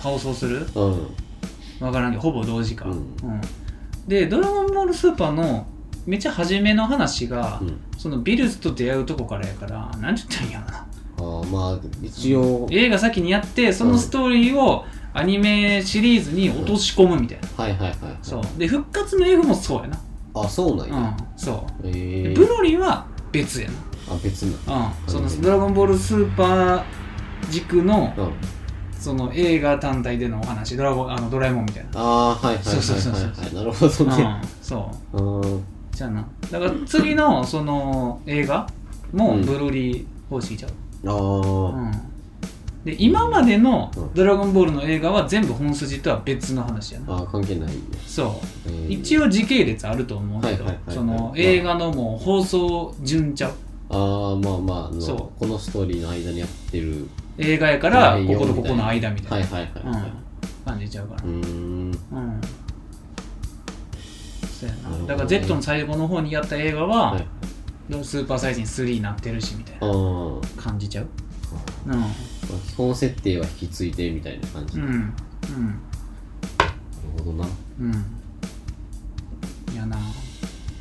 放送する？うん。わからんけどほぼ同時か、うん。うん。で「ドラゴンボールスーパー」のめっちゃ初めの話が、うん。そのビルスと出会うとこからやから何て言ったらいいんやろな。あーまあ一応。映画先にやってそのストーリーをアニメシリーズに落とし込むみたいな、はいはいはいはい。そう。で復活の F もそうやなあそうなんや。うんそう。ブロリーは別やあ別な。な、うん、その「ドラゴンボールスーパー」軸のうん。その映画単体でのお話ドラゴンあのドラえもんみたいな、ああはいはいはいはいはい。なるほどね。うん、そう。うん。じゃあな。だから次のその映画もうん。ブロリー方式ちゃう、ああうんで今までのうん「ドラゴンボール」の映画は全部本筋とは別の話やな、あー関係ないそう。えー。一応時系列あると思うけどその映画のもう放送順ちゃうああまあまあそこのストーリーの間にやってる。映画やからこことここの間みたいな、はいはいはいはい。うん、感じちゃうから。うーん。うん。そうやな。だから Z の最後の方にやった映画は、はい。スーパーサイズに3になってるしみたいあなー。感じちゃうまあ基本設定は引き継いでみたいな感じうんうんなるほどなうんいやな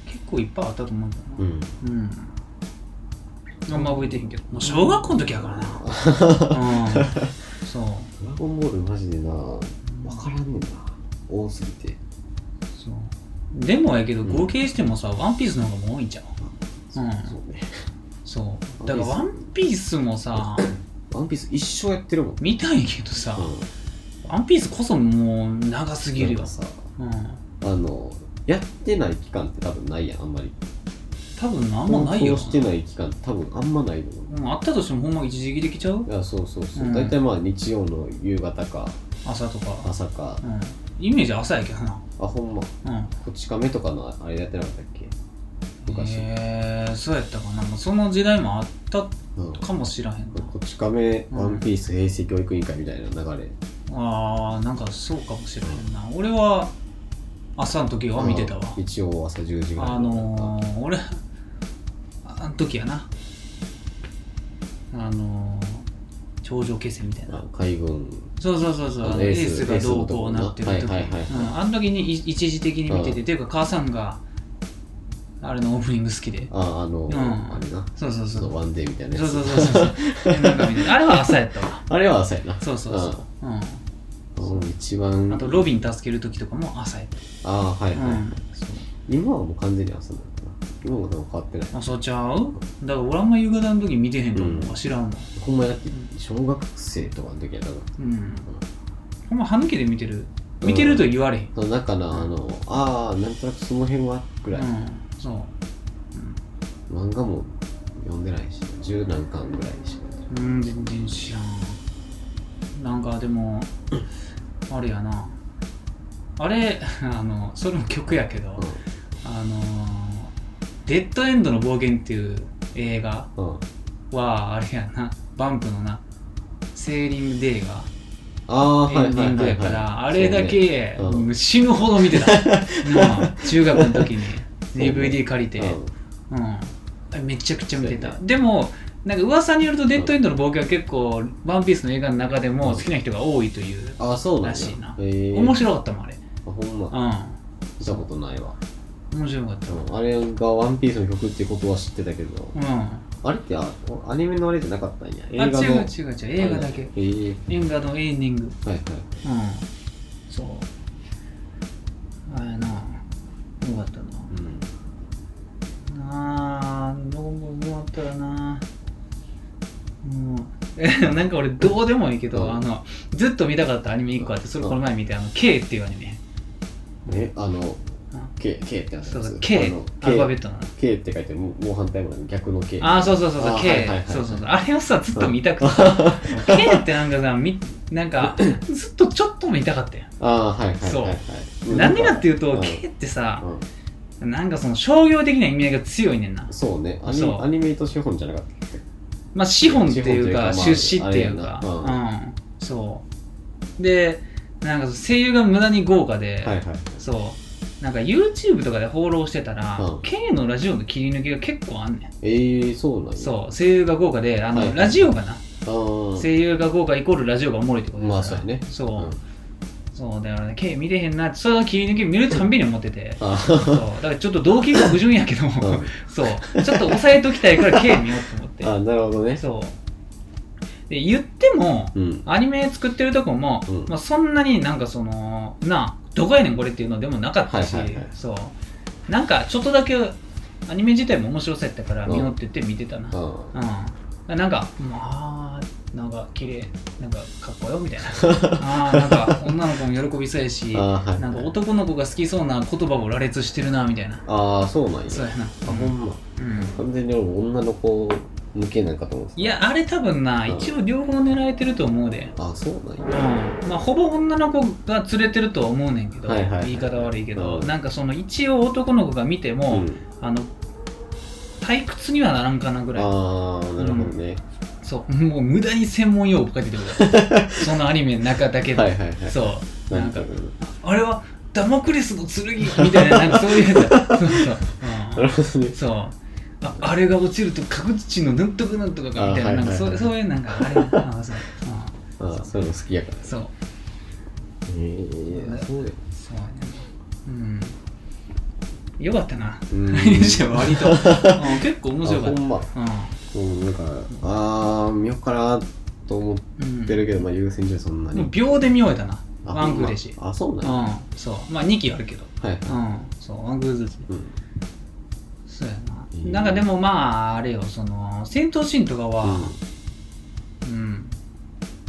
結構いっぱいあったと思うんだようんなうんあんま覚えてへんけどもう小学校の時やからなうんそうドラゴンボールマジでな分からんねんな多すぎてそうでもやけど合計してもさ、ワンピースの方がもう多いんちゃううんそうねそうだからワンピースもさワンピース一生やってるもん。見たいけどさ、うワンピースこそもう長すんぎるよ。なんかさうん。あのやってない期間って多分ないやんあんまり。多分あんまないよ放送してない期間多分あんまないのうん、あったとしてもほんま一時期できちゃう？いやそうそうそう、うん。大体まあ日曜の夕方か朝とか、朝か。うん、イメージ朝やけどな。あほんま。うん。こち亀とかのあれやってなかったっけ昔、えー、そうやったかな。その時代もあったうんかもしらへんな。こち亀、うんワンピース平成教育委員会みたいな流れ。あーなんかそうかもしれへんな。俺は朝の時は見てたわ。うん。一応朝10時ぐらいあのー、俺あの時やな。あのー、頂上決戦みたいな。あ海軍。そうそうそうそう。エーススがどうこうなってる時。はいはいはいうん。あの時にい一時的に見ててうん。っていうか母さんがあれのオープニング好きで。ああの、ん。あれな。そうそうそう。ワンデーみたいなそうそうそうそう。なんか見てあれは朝やったわ。あれは朝やな。そうそうそう。うん。うん。うん一番。あとロビン助ける時とかも朝やっああはいた、はい、うん。今はもう完全に朝なのかな。今もでも変わってない。あそうちゃう？だから俺あんま夕方の時見てへんと思うん。知らんもんほんまやって小学生とかの時やったかうん。ほんま歯抜けで見てる。見てると言われへん、らだからあのああなんとなくその辺はぐらい、うんそう。漫画も読んでないし十何巻ぐらいしかうん全然知らん。なんかでも あれやな。あれ あのそれも曲やけど、あのデッドエンドの冒険っていう映画うん、うん、はあれやな。バンプのなセーリングデーがエンディングやから、あれだけ、死ぬほど見てた。中学の時に DVD 借りて、うんうん。めちゃくちゃ見てた。ねでも、なんか噂によると、デッドエンドの冒険は結構、ワンピースの映画の中でもうん好きな人が多いという。ああそうなんだらしいなええ面白かったもん、あれ。あほんまう見たことないわ、ん。面白かった。うん、あれがワンピースの曲ってことは知ってたけど、うん。あ、あれってあアニメのあれじゃなかったんや映違う画の違う違う、映画だけ。ええ映画のエンディング。はいはいうん。そう。あれな、よかったな。うんなあどうも思ったらな。もう。え なんか俺どうでもいいけど、うん。あのずっと見たかったアニメ1個あってそれこの前見てあの K っていうアニメ。え？あのうん。K, K ってやつ？そうそうあ K のアルファベットの。K って書いてもうもう反対も逆の K ああそうそうそうそうあはいはいはいそうそうそう。あれをさずっと見たくて。さ K ってなんかさみなんかずっとちょっと見たかったよああはいはいはいそう。はいなんでかっていうとん。K ってさうんなんかその商業的な意味合いが強いねんな。そうね。アニそう。アニメイト資本じゃなかったっけ？まあ資本っていうか資本というかまあ出資っていうか。あれやうなん。そう。でなんか声優が無駄に豪華で、はいはい。そう。なんか YouTube とかで放浪してたら、うん。K のラジオの切り抜きが結構あんねん。ええそうなんや。そう。声優が豪華であの、はいはいラジオがな。あー声優が豪華イコールラジオがおもろいってことだから。まあそうやね。そう、うんそうだからね。K 見てへんなって。その切り抜き見るたんびに思ってて。あそう。だからちょっと動機が不純やけど、ん。そう。ちょっと抑えときたいから K 見ようと思って。あなるほどね。そう。で言ってもうん。アニメ作ってるとこも、うん。まあ、そんなになんかそのなあどこやねんこれっていうのでもなかったし、はいはいはい。そう。なんかちょっとだけアニメ自体も面白そうやったからうん見ようって言って見てたな。あうん、なんかまあなんか綺麗なんかかっこよみたいな。あーなんか女の子も喜びそうやし はい。なんか男の子が好きそうな言葉を羅列してるなみたいな。ああそうなんや。そうやな。あほんま。うん。完全に俺も女の子向けなんかと思ってたいやあれ多分なうん。一応両方狙えてると思うで。あそうなんうん。やまあ、ほぼ女の子が連れてるとは思うねんけど、はいはいはい。言い方悪いけど、うん。なんかその一応男の子が見ても、うん。あの退屈にはならんかなぐらい。ああなるほどねそう。もう無駄に専門用語書いててくる そのアニメの中だけで、はいはいはい。そう。なんんかあれはダモクレスの剣みたいななんかそういう やつそうそう、うん、そう。ああれが落ちると確実のなんとかなんとかがみたいなあなんかそうはい。はそういうなんかあれあそう、うんああそういうの好きやから。そう。ええそうだよそうやね。うん。よかったな。うん。割と、うん結構面白かっあほんまたうんだからああ見ようかなと思っうん、てるけどまあ優先順位そんなに。秒で見終えたな。あワンクーレシほんま。あそうなんや。うんそう。まあ2期あるけど。はいはい。うんそうワンクーずつ。うん。そうやいいななんかでもまああれよその戦闘シーンとかはうん、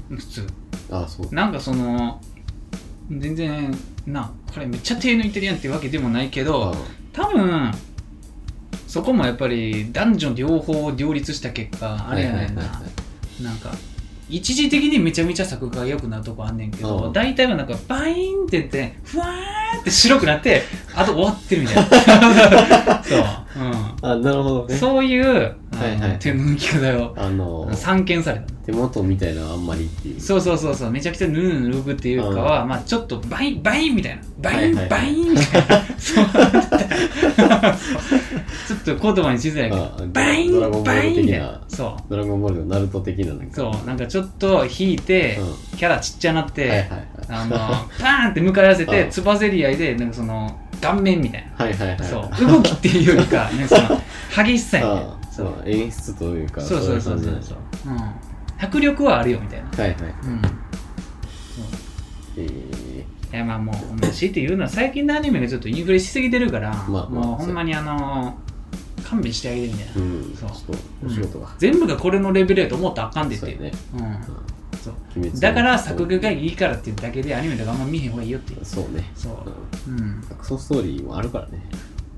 普通。あそう。なんかその全然なこれめっちゃ手抜いてるやんってわけでもないけど多分そこもやっぱり男女両方を両立した結果あれやねんな、なんか一時的にめちゃめちゃ作画が良くなるとこあんねんけど、うん。大体はなんかバイーンって言ってふわーって白くなってあと終わってるみたいな。そう、あなるほどうん、ね。そういう、はいはい手の抜き方をあの散見された手元みたいなのあんまりっていう。そうそうそうそう。めちゃくちゃヌルヌル動くっていうかは、まあちょっとバインバインみたいな。バイン、はいはい。バインみたいな。そう。ちょっと言葉にしづらいけあどバインバインみ的なたいな。そう。ドラゴンボールのナルト的ななんか。そう。なんかちょっと引いて、うキャラちっちゃなって、はいはいはい。あのパーンって向かい合わせて うん。つばぜり合いでなんかその顔面みたいな。はいはいはい。そう。動きっていうよりか、ね、その 激しさやねそう。演出というかそうそうそうそう。そう、うん、迫力はあるよみたいな。はいはい。うん。えー。いやまあもうほんましいって言うのは最近のアニメがちょっとインフレしすぎてるから、まあまあもうほんまにあの勘弁してあげてみたいな、うんちそうお仕事が。全部がこれのレベルやと思ったらあかんでってねう。んうん。そう。だから作画がいいからっていうだけでアニメとかあんま見へん方がいいよっていう。そうね。そう。うん。うん。クソストーリーもあるからね。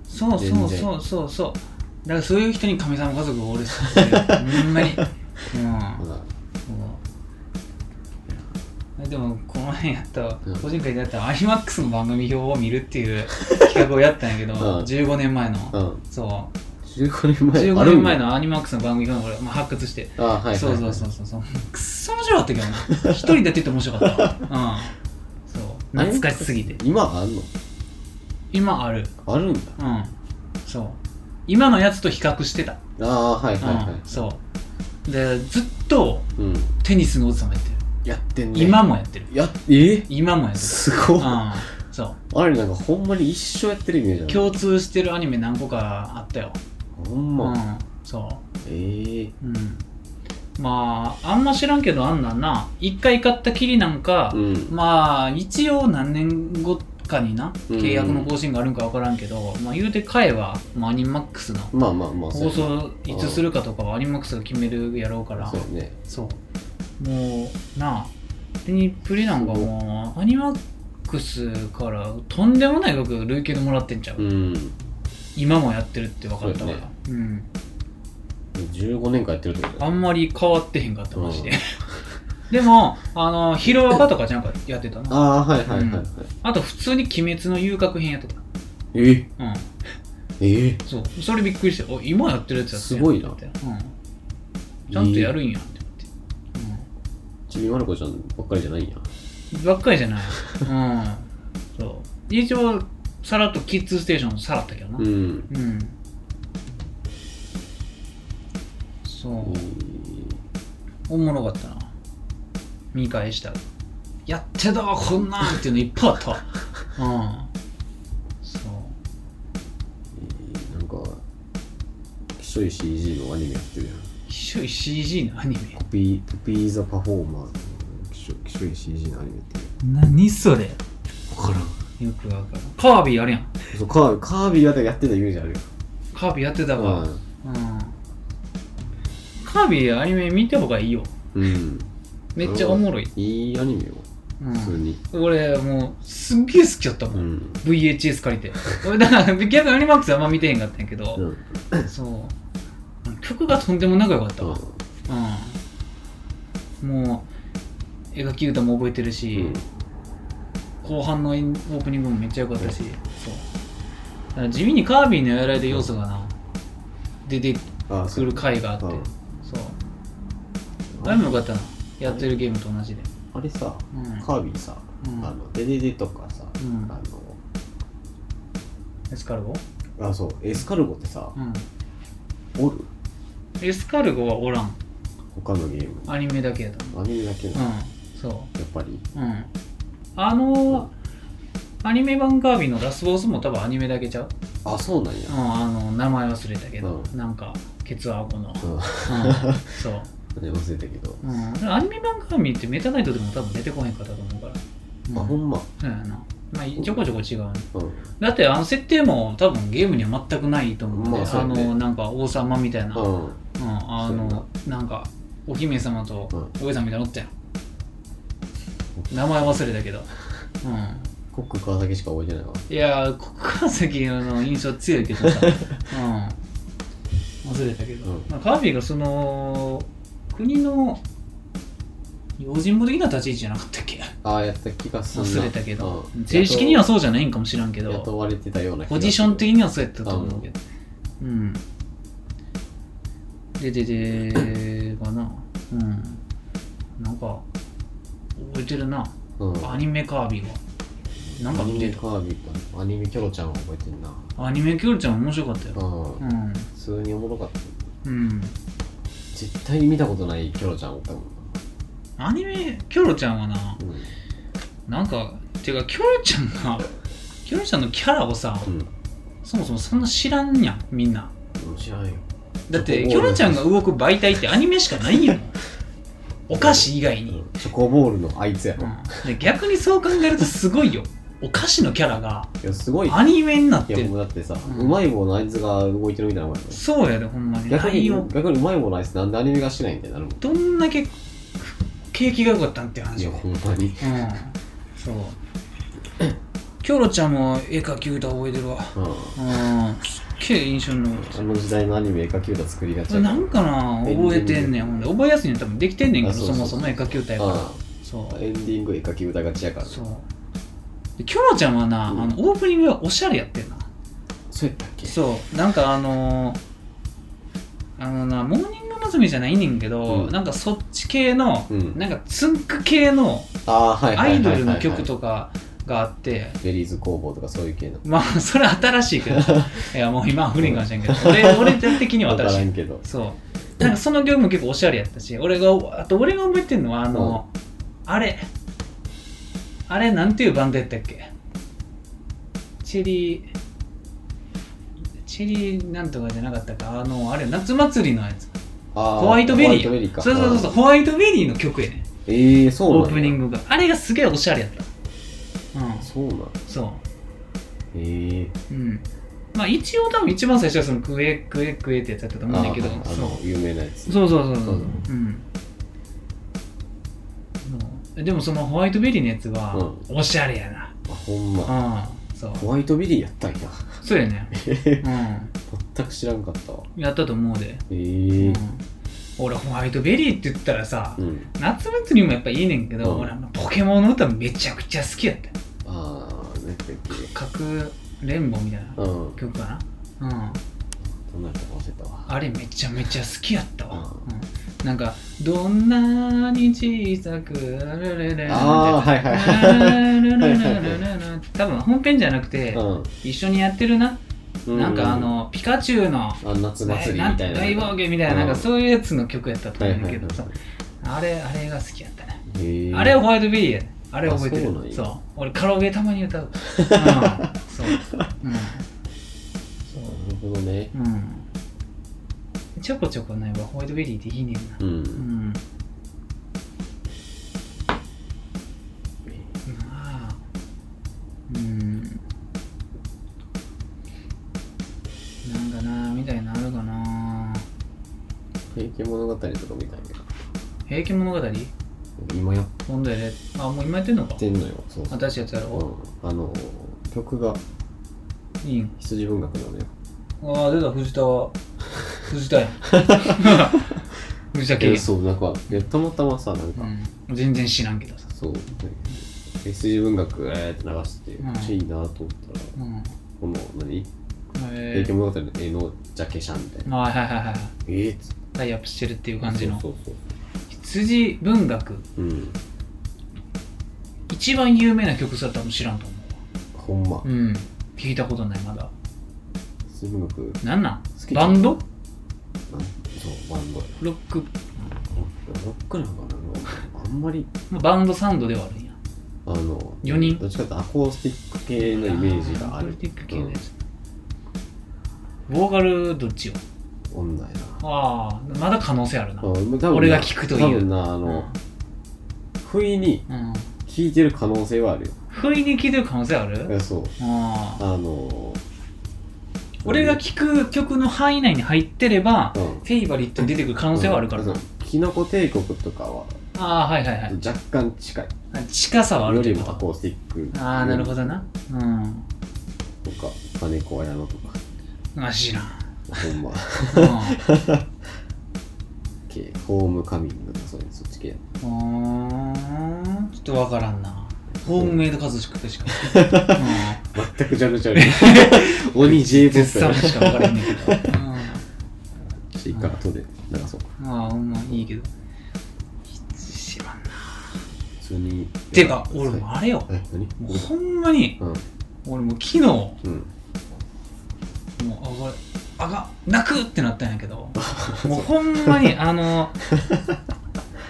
そうそうそうそうそう。だからそういう人に神様家族がおるしほんまにでもこの辺やった個人会でやったら iMAX の番組表を見るっていう 企画をやったんやけど、うん。15年前の、うん。そう。15年前。15あるんだ年前のアニマックスの番組を俺、まあ、発掘して、あはいはい。はいそうそうそうそうそう。くっそ面白かったけどな。一人でやってて面白かった。わ うん。そう。懐かしすぎて。今あんの？今ある。あるんだ。うん。そう。今のやつと比較してた、ああはいはいはうん。そうでずっというん。テニスの王子様やってる。やってんね。今もやってる。やえ？今もやってる。すごいうん。そう。あれなんかほんまに一生やってるイメージある。共通してるアニメ何個かあったよ。ほんま。うん。そええ。ううん。まああんま知らんけどあんなんな。一回買ったきりなんか、うん。まあ一応何年後かになうん。契約の更新があるんか分からんけど、まあ言うて買えば、まあ、アニマックスのまあまあまあ放送いつするかとかはアニマックスが決めるやろうから。そうやね。そう。もうなあ。テニプリなんかもうアニマックスからとんでもない額累計でもらってんちゃう、うん。今もやってるって分かったからそうやね。うん。15年間やってるってことあんまり変わってへんかったマジで、でもあのヒロアカとかちゃんかやってたなああはいはいはい。はい、うん。あと普通に鬼滅の遊郭編やってた。え？うん。え？えそう。それびっくりしてお今やってるやつやって。すごいな。ってうん。ちゃんとやるんやってちびまる子ちゃんばっかりじゃないん。やばっかりじゃない。うん。そう。一応さらっとキッズステーションさらったけどな。うん。うん。そう。えおもろかったな見返した。らやってたわこんなんっていうのいっぱいあった。わうん。そう。ーなんかきしょい CG のアニメやってるやん。一緒に CG のアニメ？コピーコピーザパフォーマーきしょきしょい CG のアニメって何それ？分からん。よくわからん。カービィあるやん。そうカービィカービィやったらやってたイメージあるよ。カービィやってたわ、ううん。カービィアニメ見た方がいいよ。ん、うん、めっちゃおもろい、いいアニメよ。うん。普通に。俺もうすっげえ好きだったも、うん。ん VHS 借りて。俺だから逆にアニマックスあんま見てへんかったんやけど、うん。そう。曲がとんでも仲良かったわ。うん、もう描き歌も覚えてるし、うん。後半のオープニングもめっちゃ良かったし、そう。地味にカービィのやられた要素がな出てあくる回があって、うん。そう。あれもよかったなやってるゲームと同じで。あれさ、うん。カービィさ、うん。あのデデデとかさ、うん。あエスカルゴ？のあそうエスカルゴってさうん。おる？エスカルゴはおらん。他のゲーム。アニメだけやと。思アニメだけうな、やうん。そっぱり？ううん。あのアニメ版カービィのラスボスも多分アニメだけちゃう？あそうなんや。うんあの名前忘れたけど、うなんかケツアゴの、うん、うん。そう、忘れたけど、うん、アニメ版カービィってメタナイトでも多分出てこへんかったと思うから、うん、あほんま。そうやな。まあちょこちょこ違うね。うん。だってあの設定も多分ゲームには全くないと思うんで、まああのなんか王様みたいな、うん。うんあのな。んかお姫様とうんお嬢さんみたいなのおったやん。名前忘れたけど、うコック川崎しか覚えてないわ。ん、いやー国川崎の印象強いけどさ、うん、忘れたけど、うん。まあ、カービィがその国の用心棒的な立ち位置じゃなかったっけ？ああやった気がするな。忘れたけど、うん。正式にはそうじゃないんかもしらんけど。雇われてたようなポジション的にはそうやったと思うけど。うん。でででかな。うん。なんか覚えてるな。うん。アニメカービィは。なんかアニ見てた。メカービィかアニメキョロちゃんは覚えてんな。アニメキョロちゃん面白かったよ。うん。うん。普通におもろかった。うん絶対に見たことないキョロちゃんおったもんアニメキョロちゃんはなななんかていうかキョロちゃんがキョロちゃんのキャラをさうん。うんそもそもそんな知らんやんみんな。うん知らんよ。だってキョロちゃんが動く媒体ってアニメしかないよ お菓子以外に、うん。チョコボールのあいつやろうん。で逆にそう考えるとすごいよお菓子のキャラがいやすごい。アニメになっていやるもうだってさ、ううんまい棒のあいつが動いてるみたいなもんやろそうやでほんまに。逆に内容逆にうまい棒のあいつなんでアニメがしないんだよなるもんどんだけ景気が良かったんってい話。よやほんまに。うん。そう。キョロちゃんも絵描き歌覚えてるわ。うん。うん。すっげえ印象に残ってあの時代のアニメ絵描き歌作りがちるなんかな覚えてんねんほんで。覚えやすいの多分。できてんねんけどあそうそうそう。そもそも絵描き歌やから。あそう。エンディング絵描き歌がちやからそうでキョロちゃんはな、うん。あのオープニングがおしゃれやってんな。そうやったっけ？そう。なんかあのーあのなモーニング娘。じゃないねんけど、うん。なんかそっち系の、うん。なんかつんく系のああはいはいはいはい、はい、アイドルの曲とかがあって、 Berryz工房とかそういう系の。まあそれ新しいけど。いやもう今は古いかもしれんけど。俺俺的には分から新しいんけど。そう。なんかその曲も結構おしゃれやったし俺があと俺が覚えてるのはあの、あれあれなんていうバンドやったっけ？チェリーチェリーなんとかじゃなかったか？あのあれ夏祭りのやつ。ホワイトベリー。ホワイトベリーか。そうそうそうそうホワイトベリーの曲やねええー、そうオープニングが。あれがすげえおしゃれやった。うん。そうなんそええううん。まあ一応多分一番最初はそのクエクエクエってやつやったと思うんだけどあーあそう。の有名なやつ。そうそうそうそう。そうう。ん。そうでもそのホワイトベリーのやつはおしゃれやな。あほんま。うん。そう。ホワイトベリーやったんや。そうやねうん。全く知らんかったわ。やったと思うで、ええ。うーん、俺ホワイトベリーって言ったらさ、うん。夏祭りもやっぱいいねんけど、うん。俺あのポケモンの歌めちゃくちゃ好きやったよああ何やったっけ。かくれんぼみたいなうん。曲かな。うん。どんなたか忘れたわ。あれめちゃめちゃ好きやったわ、うん。うんなんかどんなに小さくララララあーはいはいララララララ多分本編じゃなくて、うん。一緒にやってるな、うなんかあのピカチュウのあ夏祭りみたいな大冒険みたいな,、なんかそういうやつの曲やったとはい思うんだけど、はいはいはいそうあれあれが好きやったね、へー。あれはホワイトベリーやねあれ覚えてる。あそうなんや。そう。俺カラオケたまに歌う、うん、そう、うん、そうなるほどね。うんちょこちょこないわホワイトベリーっていいねんな。うん、うん。まあうん。なんかなみたいなのあるかな。平家物語とかみたいな平家物語？今や。っ今度やれ。あもう今やってんのか？てんのよ。そうそう、新しいやつやろう。ん、あの曲がいいん。羊文学なのよああ出た藤田は藤田や 藤田系えそうなんかいやたまたまさなんか、うん、全然知らんけどさ。そう。SG 文学えーって流して、うん。めっちゃいいなと思ったらうん。この何？へ平家物語の絵のジャケシャンみたいな。はいはいはいはいえー？っつってタイアップしてるっていう感じの。そうそう羊文学。そううん。一番有名な曲さ多分知らんと思ほんま。ううん。聞いたことないまだ。SG 文学。なんなん。バンド？そうバンド。ロック。ロックなんかなあんまり。まあバンドサウンドではあるんや。あの四人。どっちかっていうとアコースティック系のイメージがある。アコースティック系のやつ。ボーカルどっちよ？うん、女やな。ああまだ可能性あるな。俺が聞くという多分なあの、不意にうん、うん、聞いてる可能性はあるよ。不意に聴いてる可能性ある？そう。あの俺が聴く曲の範囲内に入ってれば、うん。フェイバリットに出てくる可能性はあるから。な、うん。キノコ帝国とかはああはいはいはい。若干近い、近さはあるよってことりもアコースティック。ああなるほどな。うん。とか金子綾乃とか。あ知らん。ほんま。うん。系ホームカミングとかそういうそっち系やうーん。ちょっとわからんな。ホームメイド数しか。し か、全くジャンルちゃうね 鬼 J うん、ポッ絶賛しか分からへん。ねん。けど、うん、プ一回後で流そう。かまあほんまいいけど。知らんな。普通に。ていうか俺もあれよ。え何？もうほんまにうん。俺もう昨日もうん。うあこれあが泣くってなったんやけど もうほんまに あの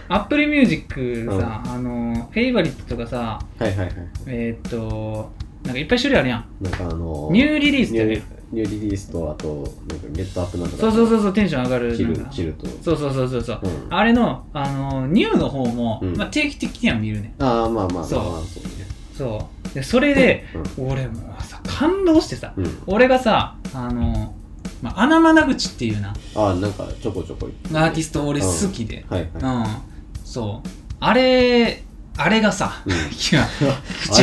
Apple Music さ、あの Favorite とかさはいはいはい。えーっとなんかいっぱい種類あるやん。なんかあのニューリリースってね。ニューニューリリースとあとなんか Get Up なんとか。そうそうそうそうテンション上がるチルチルと。そうそうそうそうそう、うん。あれのあのニューの方も、うん。まあ、定期的には見るね。ああまあまあまあまあそうそうね。そう。でそれで、俺もうさ感動してさうん。俺がさあの、まあ、穴眼口っていうな。ああなんかちょこちょこアーティスト俺好きで。はいうん、はいそう。あれあれがさ、うん。口あ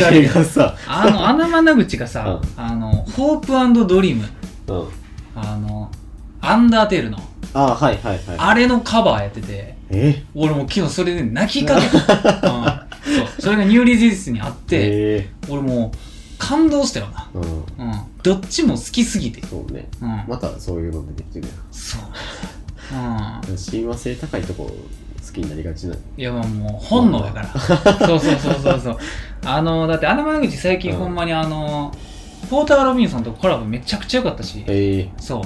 悪いれがさ。あの穴眼口がさ、あのホープドリーム。うん。あのアンダーテールの。ああはいはいはい。あれのカバーやっててえ？俺もう昨日それで泣きかけた、うん、そう。それがニューリリースにあって、え。俺もう感動したよな、えうん。うん、どっちも好きすぎて、そうね。うん。またそういうの出てきてるそう、やん。親和性高いとこ好きになりがちな。うん、いやまあもう本能やから。そうそうそうそうそう。あのだって穴間口最近うんほんまにあの、ポーター・ロビンソンとコラボめちゃくちゃ良かったし。ええ。そう。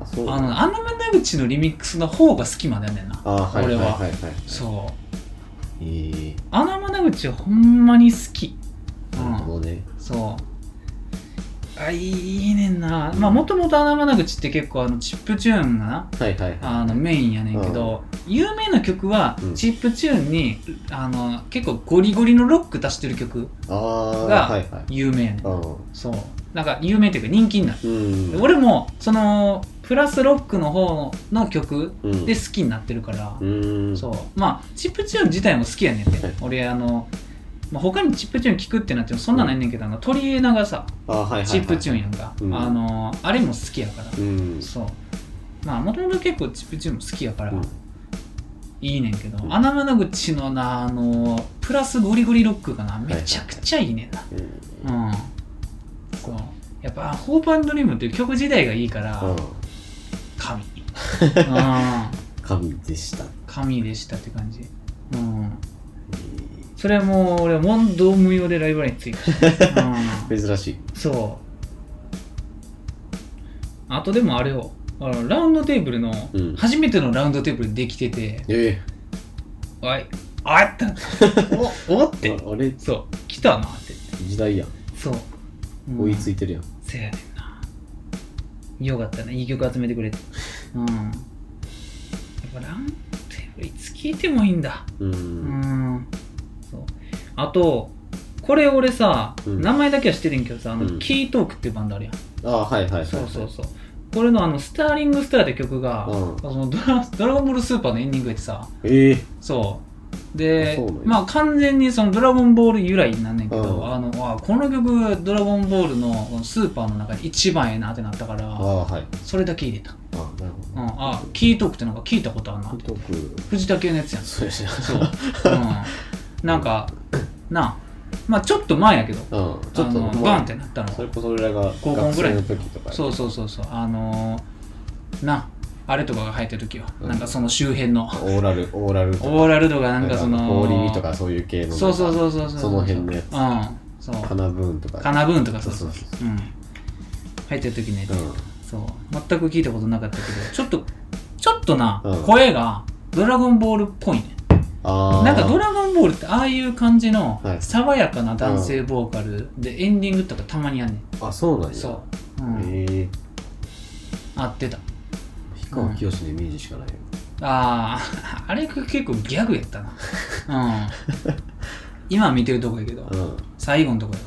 あそう。あの穴間口のリミックスの方が好きまでやねんな。あはいはい俺ははい。は。いそう。え。え穴間口ほんまに好き。なるほどね。そうあいいねんな。まあもともと穴間口って結構あのチップチューンがなはいはいはい。あのメインやねんけど、有名な曲はうん。チップチューンに、あの結構ゴリゴリのロック足してる曲ああがはいはい。有名やねん、うそう。なんか有名っていうか人気になる、んうん。俺もそのプラスロックの方の曲うん。で好きになってるから、うん。そう。まあチップチューン自体も好きやねんて、はい。俺あの、まあ、他にチップチューン聴くってなってもそんなんないねんけど、あの鳥枝がさチップチューンやんか、うん。あのあれも好きやから、うん。そう。まあもともと結構チップチューンも好きやから、うん。いいねんけど、うん。穴間口のなあのプラスゴリゴリロックがなめちゃくちゃいいねんな、うん。うん。そう。やっぱ「ホープドリームっていう曲自体がいいから、うん。神。うん。神でした。神でしたって感じ。うんそれはもう俺は問答無用でライブラリについて。うん。珍しい。そう。あとでもあれよあのラウンドテーブルの、うん。初めてのラウンドテーブルできてて。えおいおいってなった おおっえて。ああれ？そう。来たなって。時代やん。そう、うん。追いついてるやん。せやねんな。よかったね。いい曲集めてくれて。うん。やっぱラウンドテーブルいつ聴いてもいいんだ。ううん。うあとこれ俺さ、うん。名前だけは知ってるんけどさあの、うん。キートークっていうバンドあるやん。あはいはいはいそうそうそう。これのあのスターリングスターって曲が、うん。そのドラドラゴンボールスーパーのエンディングやってさ。ええそう。でそうなんや。まあ完全にそのドラゴンボール由来になんねんけど、うん。あのあこの曲ドラゴンボールのこのスーパーの中で一番ええなってなったからああはい。それだけ入れた、あなるうん、ほどあキートークってなんか聞いたことあるなって。トーク。藤田系のやつやん。そうやしな。そう、うん、なんかなあまあちょっと前やけどうんちょっとあのまあバンってなったの。それこそ俺らが高校ぐらい学生の時とかそうそうそうそう。あのー、なあれとかが入ってる時は、うん。なんかその周辺の。オーラルオーラルとか。オーラル度がなんかその氷見とかそういう系のそうそうそうそうそう。その辺のやつ。うん。そう。カナブーンとか。カナブーンとかそうそそううそう。うん。入ってる時ね、うん。そう。全く聞いたことなかったけどちょっとちょっとな、うん。声がドラゴンボールっぽいねなんかドラゴンボールってああいう感じのはい。爽やかな男性ボーカルでエンディングとかたまにあんねん。あそうなんや。そう、うん。へえ合ってた。氷川きよしのイメージしかないよ。ああ あれ結構ギャグやったな。うん。今は見てるとこやけどうん。最後のとこよ。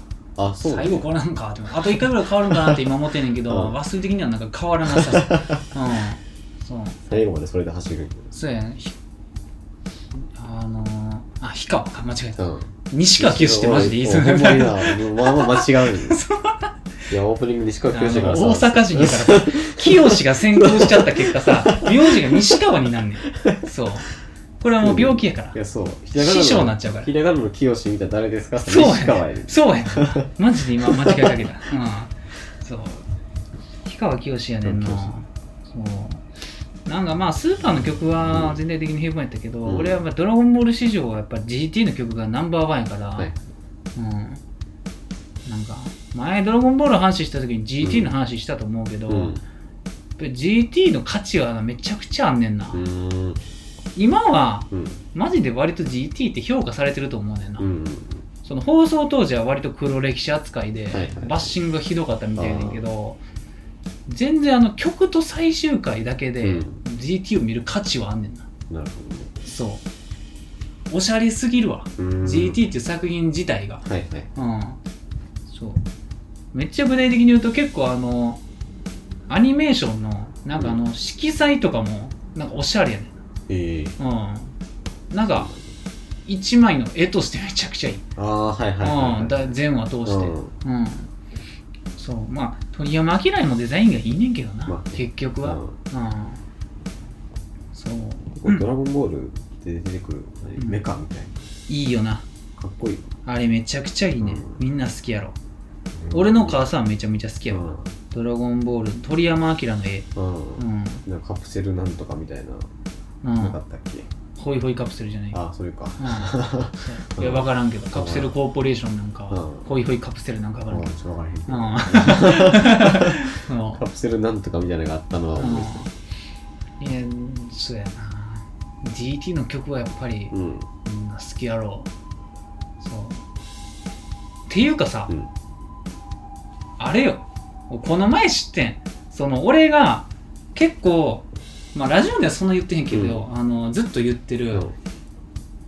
あそう。最後変わらんかってあと1回ぐらい変わるんかなって今思ってんねんけど、うん。忘れ的にはなんか変わらなさそう。うん。そう。最後までそれで走る。んそうやね。ひあのー、あ氷川か間違えた。うん。西川きよしってマジで言いそうほんまに まあまあ間違うんよ。いや、オープニング西川あきよしだからさ。の大阪人やからさ清が先行しちゃった結果さ 名字が西川になんねん。そう。これはもう病気やから。いや、そう。師匠になっちゃうから。ひらがなのきよしみたいな誰ですか？そうや西川やねねそうやね マジで今間違いかけた。うん。そう。氷川きよしやねんな。そうなんかまあスーパーの曲は全体的に平凡やったけど、うん俺はまあドラゴンボール史上はやっぱ GT の曲がナンバーワンやから、はい。うんなんか前ドラゴンボールの話した時に GT の話したと思うけど、うん。やっぱり GT の価値はめちゃくちゃあんねんな、うーん。今はうん。マジで割と GT って評価されてると思うねんな、うん。その放送当時は割と黒歴史扱いではいはいバッシングがひどかったみたいやねんけど全然あの曲と最終回だけでうん。GT を見る価値はあんねんな。なるほどね。そう。おしゃれすぎるわ。うーん GT っていう作品自体が。はいはい。うん。そう。めっちゃ具体的に言うと結構あのアニメーションのなんかあの色彩とかもなんかおしゃれやねんええ。うん。なんか一枚の絵としてめちゃくちゃいい。ああ、はいはいはいはい。うん、だ全話通して、ううんそう。まあ鳥山明のデザインがいいねんけどな、まあ結局は、うん。うん。そう。これドラゴンボールで出てくる何？うんメカみたいいいよな。な。かっこいい。あれめちゃくちゃいいね、うん。みんな好きやろ。俺の母さんめちゃめちゃ好きやわ、うん。ドラゴンボール鳥山明の絵。うん。うん。なんかカプセルなんとかみたいな、うん。なかったっけ？ホイホイカプセルじゃない。ああ、それか。うん、いや分からんけどカプセルコーポレーションなんかは、うん。ホイホイカプセルなんか分からん。けど、ど。うん。カプセルなんとかみたいなのがあったのは思い出いやそうやな。GT の曲はやっぱりうん。みんな好きやろそう。っていうかさ、うん。あれよ。この前知ってん。その俺が結構まあラジオではそんな言ってへんけど、あのずっと言ってる、うん。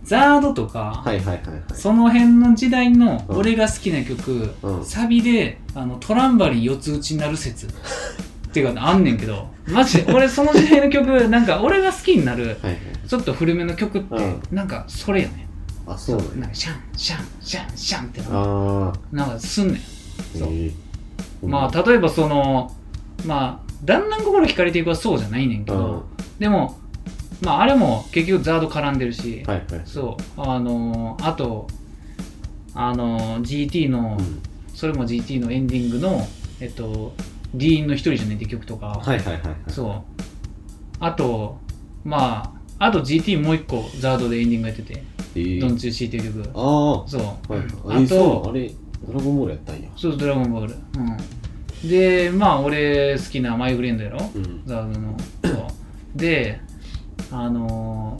ザードとか、はいはいはいはい。その辺の時代のうん。俺が好きな曲、うん。サビであのトランバリン四つ打ちになる説。っていうかあんねんけどマジで俺その時代の曲なんか俺が好きになるはいはい。ちょっと古めの曲って、うん。なんかそれやねあ、そうなんや。なんかシャンシャンシャンシャンってなんかすんねん。えまあ例えばそのまあだんだん心惹かれていくはそうじゃないねんけど、でもまああれも結局ザード絡んでるし、はいはい。そうあのーあとあのー GT の、うんそれも GT のエンディングのえっと「ディーンの一人じゃねえ」って曲とか、はいはいはいはい。そうあとまああと GT もう一個ザードでエンディングやってて「ええドンチューシー」っていう曲ああ。はそう、いはい。あとあれ、ドラゴンボールやったんや。そうドラゴンボールうんでまあ俺好きなマイフレンドやろ、うん。ザードのそうであの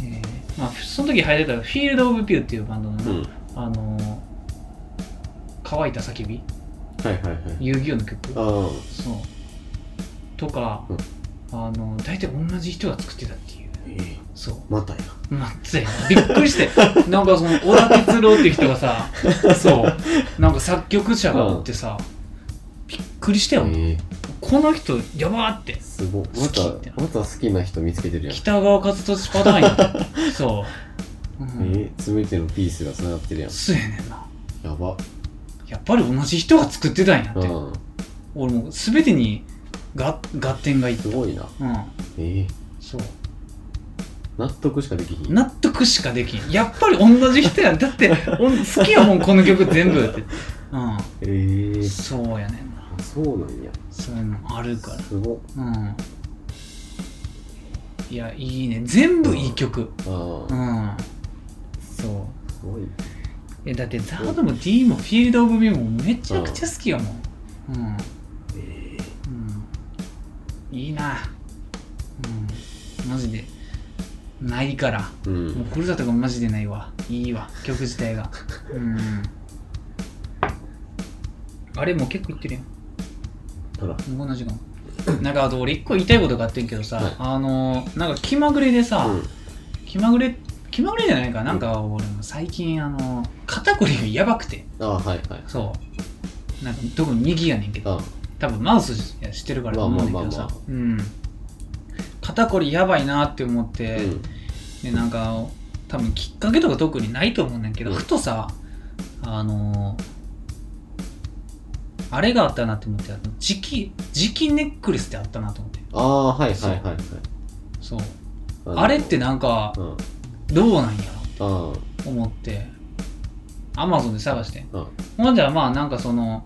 ーえーまあその時入れたフィールド・オブ・ピューっていうバンドのな、うん。あのー乾いた叫び？はいはいはい。遊戯王の曲？あそう。とか、うん。あの大体同じ人が作ってたっていう。あ。ええ。そう。またや。まあ、つや。なびっくりして。なんかその小田哲郎っていう人がさ そう。なんか作曲者がおってさ、びっくりしたよ、ええ。この人やばーって。すごい。好またきって、また好きな人見つけてるやん。北川勝利パターンやそう、うん。ええ、すべてのピースが繋がってるやん。そうやねんな。やば。やっぱり同じ人が作ってたんやって、うん。俺もう全てにが合点がいった。すごいな。うん。ええそう。納得しかできひん。納得しかできん。やっぱり同じ人やん。だっておん好きやもんこの曲全部って。え えうんそうやねんそうなんや。そういうのあるから。すご。っ。うん。いやいいね。全部いい曲。ああ、うん。そう。すごい。えだってザードも D もフィールド・オブ・ビューもめちゃくちゃ好きやもん。うん、えうん、いいな。うん。マジで。ないから。えうん。もうふるさとがマジでないわ。いいわ。曲自体が。うん。あれもう結構いってるやんこんな時間なんかあと俺一個言いたいことがあってんけどさ、はい。あのなんか気まぐれでさ、うん。気まぐれ気まぐれじゃないかなん。か俺も最近あの肩こりがやばくて。ああ、はいはい。そう。なんか特に右やねんけど。あ多分マウスしてるからと思うんだけどさ。肩こりやばいなって思って、うん。でなんか多分きっかけとか特にないと思うんだけど、うん。ふとさあのあれがあったなって思って磁気磁気ネックレスってあったなと思って。ああはいはいはいはい。そう。のあれってなんかうん。どうなんやあろ思ってアマゾンで探して。あうん。ほんじゃまあなんかその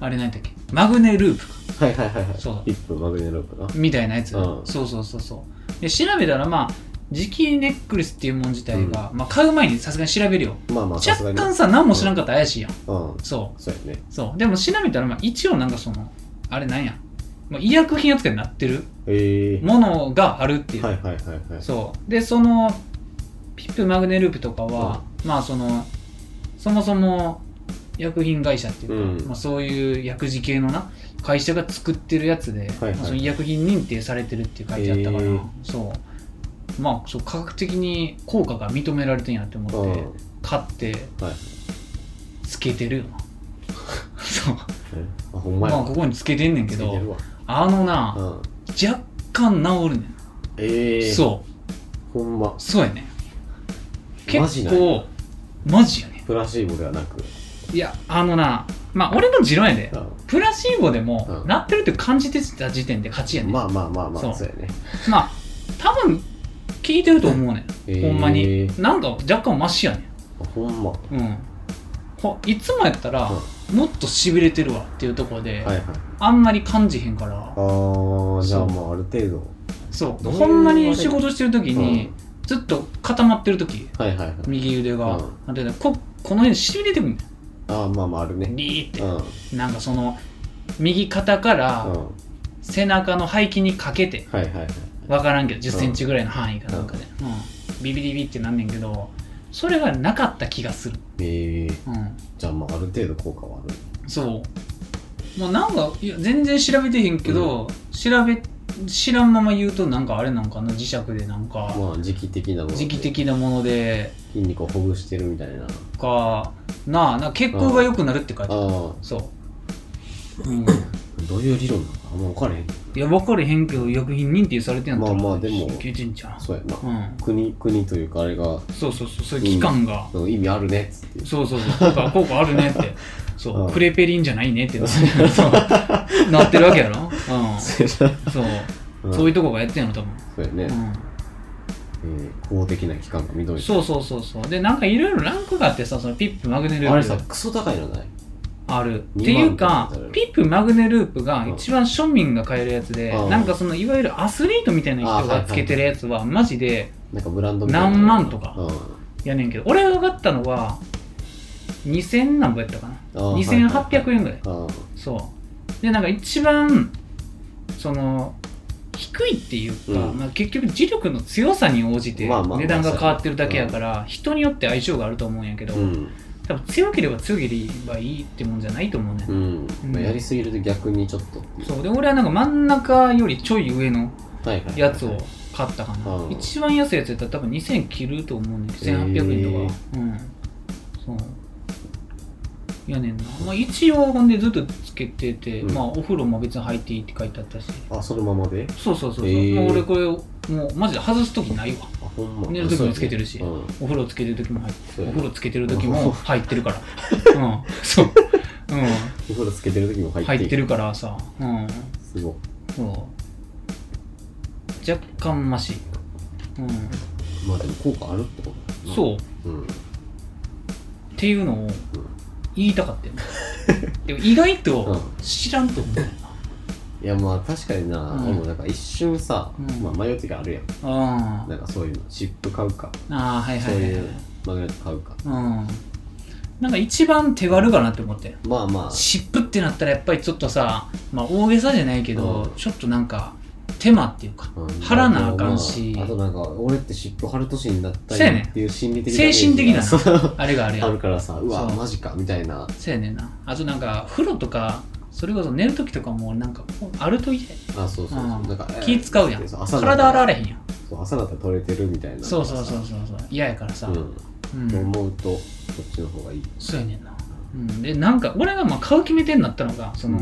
あれ何だっけ？マグネループか。はいはいはいはい。そう。一分マグネロープなみたいなやつ、うん。そうそうそうそう。で調べたらまあ磁気ネックレスっていうもん自体が、まあ買う前にさすがに調べるよ。まあまあ若干さ何も知らんかったら怪しいやん、うん。そそうやね。うそう。でも調べたらまあ一応なんかそのあれなんや、まあ、医薬品扱いになってるええものがあるっていう、はいはいはいはい。そう。でそのピップマグネループとかは、まあそのそもそも薬品会社っていうか、うん。まあ、そういう薬事系のな会社が作ってるやつで、はいまあその医薬品認定されてるって書いてあったから、そうまあそう科学的に効果が認められてんやって思って、うん。買ってはい。つけてるよな。そう。えあほんまや。まあここにつけてんねんけけてるわ。あのな、うん。若干治るねん、ええ。そう。ほんま。そうやねマジなんや。結構マジやねプラシーボではなく。いやあのなまあ俺の持論やで。うプラシーボでも、うん。なってるって感じてた時点で勝ちやねん。まあまあまあまそう。あそうやね。まあ多分効いてると思うねん、へー。ほんまに。なんか若干マシやねあほんま。はんうん。ほいつもやったら、もっとしびれてるわっていうところで、いはい。あんまり感じへんから。ああじゃあそう。まあある程度。そう。ほんまに仕事してる時に、うん。ずっと固まってる時はいはいはい。右腕が、うん。なんていうのここの辺しびれてくんねああまあまああるね。んリーって。うん。うんなんかその右肩からは背中の背筋にかけて。いはいはい分からんけど1 0ンチぐらいの範囲かなんかで、うん。ビビリビってなんねんけどそれがなかった気がする、ええ。うん、じゃあまあある程度効果はある。そう。もうなんかいや全然調べてへんけど、調べ知らんまま言うとなんかあれなんかな？磁石でなんか。まあ時期的なもので。時期的なもので。筋肉をほぐしてるみたいな。かなあな血行が良くなるって書いてある。あそう、うん、あどういう理論なのかあんま分からへんいや分かれへんけど医薬品認定されてんやったらまあまあでもゃんそうやな。うん。国国というかあれが。そうそうそうそういう期間が、意味あるねっつって。そうそうそう効果効果あるねって。そう、うん。クレペリンじゃないねって。そう。なってるわけやろ、うん、そう。そう、うん。そういうとこがやってんの多分、そうやね、うん、えー公的な機関が認めてそうそうそうそう。でなんかいろいろランクがあってさそのピップマグネルあれさクソ高いのない？ある。っ2ていうかピップマグネループが一番庶民が買えるやつで、うん。なんかそのいわゆるアスリートみたいな人がつけてるやつはマジで何万とかうん。やねんけど。俺が買ったのは2000何ぼやったかな。あー2800円ぐらい。そう。でなんか一番その低いっていうか、うん。まあ、結局磁力の強さに応じて値段が変わってるだけやから、人によって相性があると思うんやけど、うん多分強ければ強ければいいってもんじゃないと思うね、うん、やりすぎると逆にちょっと。そう。で俺はなんか真ん中よりちょい上のやつを買ったかな、うん一番安いやつやったら多分2000切ると思うね。1800円とか、うん。そう。やねんな、まあ、一応ほんでずっとつけてて、うん。まあお風呂も別に入っていいって書いてあったし。あそのままで？そうそうそうそう、へー。もう俺これもうマジで外す時ないわ。あほんま。寝る時もつけてるし、そうやねお風呂つけてる時も入ってそうやね。お風呂つけてる時も入ってるから。うん。そう。うお風呂つけてる時も入って入ってるからさ。うん。すごい。そう。若干マシ。うん。まあでも効果あるってことだよな。そう。う、うん、っていうのを言いたかったよね。でも意外と知らんと思うよいやまあ確かにな、うん。俺もなんか一瞬さ、うん。まあ、迷う時あるやん。ななんかそういうの。チップ買うか。ああはいはいはいはい。そういうマグネット買うか。うん。なんか一番手軽かなって思ってまあまあ。湿布ってなったらやっぱりちょっとさ、まあ、大げさじゃないけど、うん。ちょっとなんか手間っていうか、うん。貼らなあかんし、まああ。となんか俺って湿布貼る年になったそうやね。んんっていう心理的精神的なそうあれがあれや。あるからさうわそう。マジかみたいな。そうやねんな。あとなんか風呂とかそれこそ寝る時とかもなんかあると嫌やあそうそうそう、うん。なんかえー気使うやん。そう朝体洗われへんやん。そう朝だったら取れてるみたいな。そうそうそうそうそう。嫌やからさ、ううん。思うとそっちの方がいい。そうやねんな、うん、でなんか俺がまあ買う決め手になったのがその、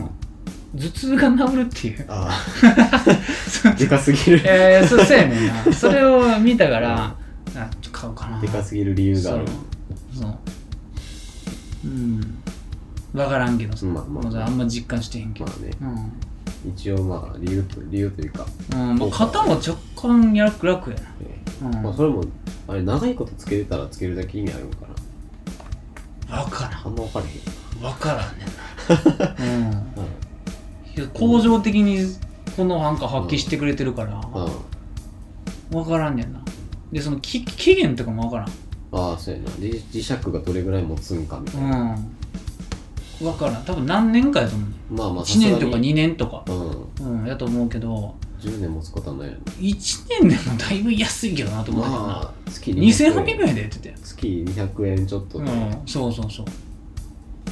うん。頭痛が治るっていう。ああ でかすぎる。えー、そうそうやねんな。それを見たから、あちょっと買おうかな。でかすぎる理由がある。そう。そう。うん分からんけど。さ、まあまあ。もうさあんま実感してへんけど、まあね。うん。一応まあ理由と理由というか、うん。まあ、肩も若干楽楽やえな、うん。ーまあそれもあれ長いことつけてたらつけるだけ意味あるのかな。分からん。あんま分からへん。分からんねんな、うん。うん。いや恒常的にこのなんか発揮してくれてるから、うん。分からんねんな。でその期期限とかも分からん。ああそうやな。磁磁石がどれぐらい持つんかみたいな、うん分からん。多分何年かやと思うね。まあまあ1年とかさすがに。2年とか。うん。うんやと思うけど。10年持つことはないよね。1年でもだいぶ安いけどなと思うんだよな、まあ月2800円。円でやってて月200円ちょっとでうんそうそうそう。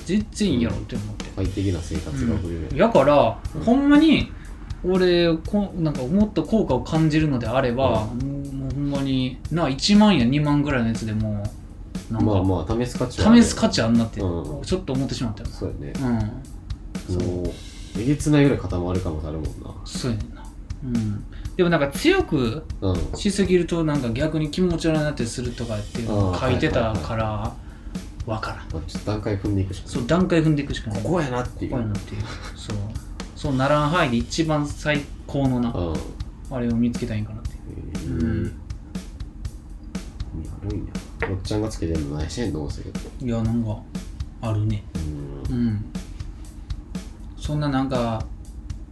全然いいやろって思って、快適な生活が送れる、やから、ほんまに俺こなんかもっと効果を感じるのであれば、もうもうほんまにな1万や2万ぐらいのやつでもなんか、まあまあ試す価値試す価値あんなって、うん。ちょっと思ってしまった。よそうやね。なうん。もうえげつないぐらい固まる可能性あるもんな。そうやねんな。うん。でもなんか強くうん。しすぎるとなんか逆に気持ち悪くなったりするとかっていうのを書いてたからわからん。まあちょっと段階踏んでいくしかない。そう段階踏んでいくしかない。ここやなっていう。こういうのっていう。そう。そうならん範囲で一番最高のなうん。あれを見つけたいんかなってえー。うんあるんやおっちゃんがつけてるのないしねんと思ってたけどいやなんかあるね。うん。うん。そんななんか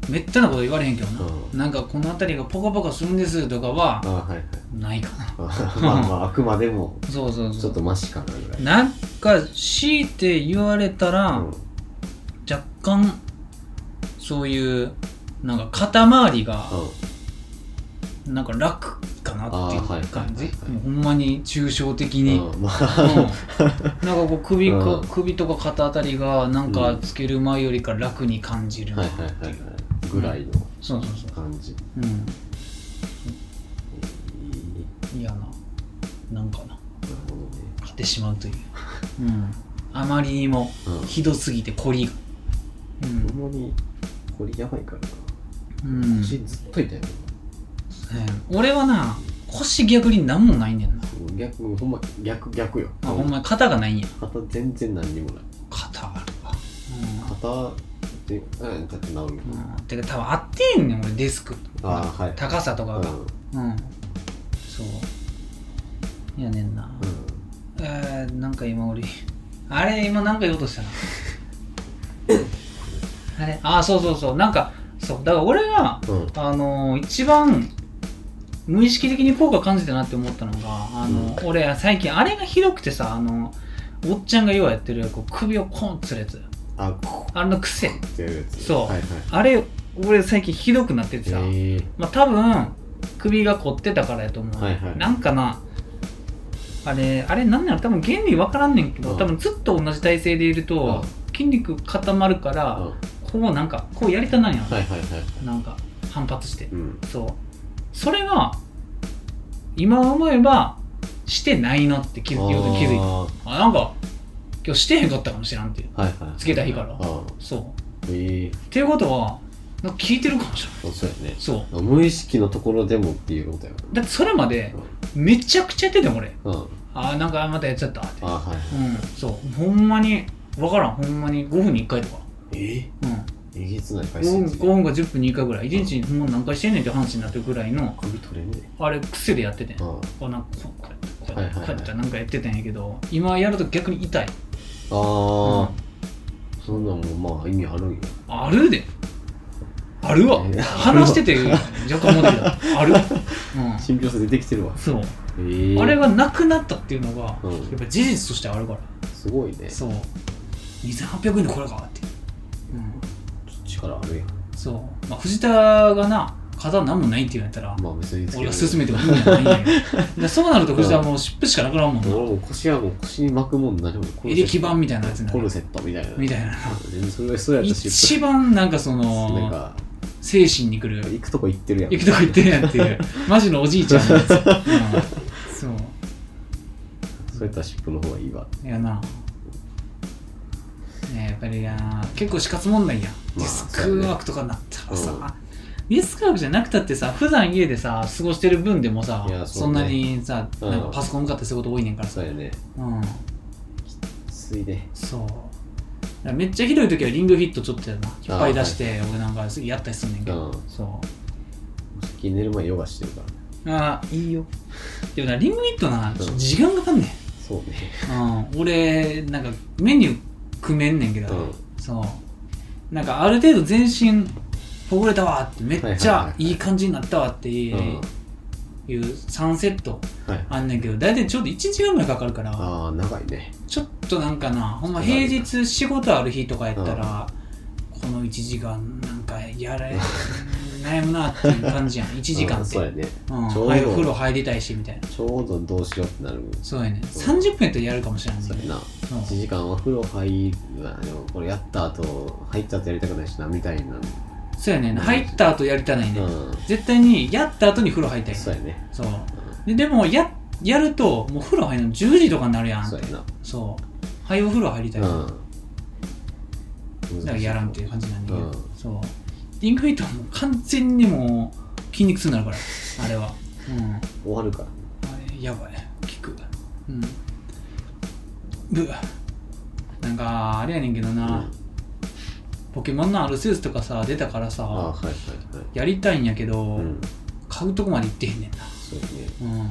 めったなこと言われへんけどな、うん。なんかこの辺りがポカポカするんですとかはあはいはい。ないかな。あまあまあ あくまでもそうそうそう。ちょっとマシかなぐらい。なんか強いて言われたら、うん。若干そういうなんか肩周りがうんなんか楽かなっていう感じ、ほんまに抽象的に、うんなんかこう首か、うん。首とか肩あたりがなんかつける前よりか楽に感じるぐらいのそうそうそう感じ。嫌な。なんかな。なるほどね。来てしまうという、うん、あまりにもうん。ひどすぎて凝りが。ほんまにこれやばいからな。うん、うん腰ずっと痛いもんうん。俺はな腰逆になんもないねんな。逆ほんま逆逆よ。あほんまに肩がないんや。肩全然何にもない。肩あるわ。肩ってうんだって治るよ。うん、うん、てか多分合ってんねん俺デスク。あーはい。高さとかが。うん。うん、そう。やねんな、えー、なんか今俺あれ今なんか言おうとしたな あれ？あそうそうそう。なんかそう。だから俺がうんうん。あのー一番無意識的に効果感じたなって思ったのがあの、俺最近あれがひどくてさあのおっちゃんがようやってるこう首をコンってするやつ。あこあれの癖。そう。はいはい。あれ俺最近ひどくなっててさ、えー。まあ多分首が凝ってたからやと思う、はいはい。なんかなあれあれなんなの？多分原理分からんねんけど、うん。多分ずっと同じ体勢でいると、筋肉固まるから、うん。こうなんかこうやりたなん。や、はいはいはい。なんか反発して。うん。そうそれが今思えばしてないなって気づ気づ気づいあたあなんか今日してへんかったかもしれんって。いうーはいはい。つけた日から。あそう。ーええっていうことはなんか効いてるかもしれない。そうやね。そう。無意識のところでもっていうことやだってそれまでめちゃくちゃやってたよ俺。うん。うんあーなんかまたやっちゃったって。あはいはい。うん。そう。ほんまに分からん。ほんまに5分に1回とか。えうんえげつない回数5分か10分に1回ぐらい1日にほんま何回してんねんって話になってるぐらいの首取れねあれ癖でやっててあなんかこうやってこうやってなんかやってたんやけど今やると逆に痛いあーそんなんもまあ意味あるんやあるであるわえー話してて若干思ってたあるうん信憑性出てきてるわそうええあれがなくなったっていうのがうんやっぱ事実としてあるからすごいねそう2800円でこれかって力あるやん。そう、まあ、藤田がな肩なんもないって言うんやったら、まあ別に俺が勧めてもいいんじゃないんやけど。でそうなると藤田はもう湿布しかなくなるもんな、俺も腰はもう腰に巻くもん何もエレキ板みたいなやつになるコルセットみたいなみたいな全然それそうやったし一番なんかそなんのか精神にくる行くとこ行ってるやん行くとこ行ってるやんっていうマジのおじいちゃんのやつ、うん、そうそうやったら湿布の方がいいわいやなねやっぱりな結構死活問題やんまあディスクワークとかになったらさ、うん。ディスクワークじゃなくたってさ普段家でさ過ごしてる分でもさそ,、そうんねなにさうん。なんかパソコン向かってそういうこと多いねんからさ。そうやね。うん。ついでそう。らめっちゃひどい時はリングフィットちょっとやな。引っ張り出して俺なんかやったりすんねんけど、うん。そ先寝る前ヨガしてるからね。うああいいよ。でもなリングフィットなん。時間かかんねん。そうね。うん、俺なんかメニュー組めんねんけど、うん。そうなんかある程度全身ほぐれたわってめっちゃいい感じになったわっていう,、うん。いう3セットはい。あんねんけど大体ちょうど1時間ぐらいかかるからああ長いね。ちょっとなんかなほんま平日仕事ある日とかやったら、この1時間なんかやれ悩むなっていう感じやん。1時間うんって。そうやね。うん、ちょうど。はいお風呂入りたいしみたいな。ちょうどどうしようってなる。そうやね。そう。30分やったらやるかもしれないそうやな。そう1時間お風呂入るわでもこれやった後入った後やりたくないしなみたいな。そうやね。入った後やりたないね、うん。絶対にやった後に風呂入りたいそうやねそう。ででもややるともう風呂入るの10時とかになるやん。そうやな。そう。はいお風呂入りたい、だかうん。らやらんっていう感じなんだけど、うん。そうリングフィットはもう完全にもう筋肉痛になるからあれは。うん。終わるから。あれやばい。効く。うん。ぶなんかあれやねんけどな、うん。ポケモンのアルセウスとかさ出たからさああはいはいはい。やりたいんやけど、うん。買うとこまで行ってへんねんな。そうね。うん。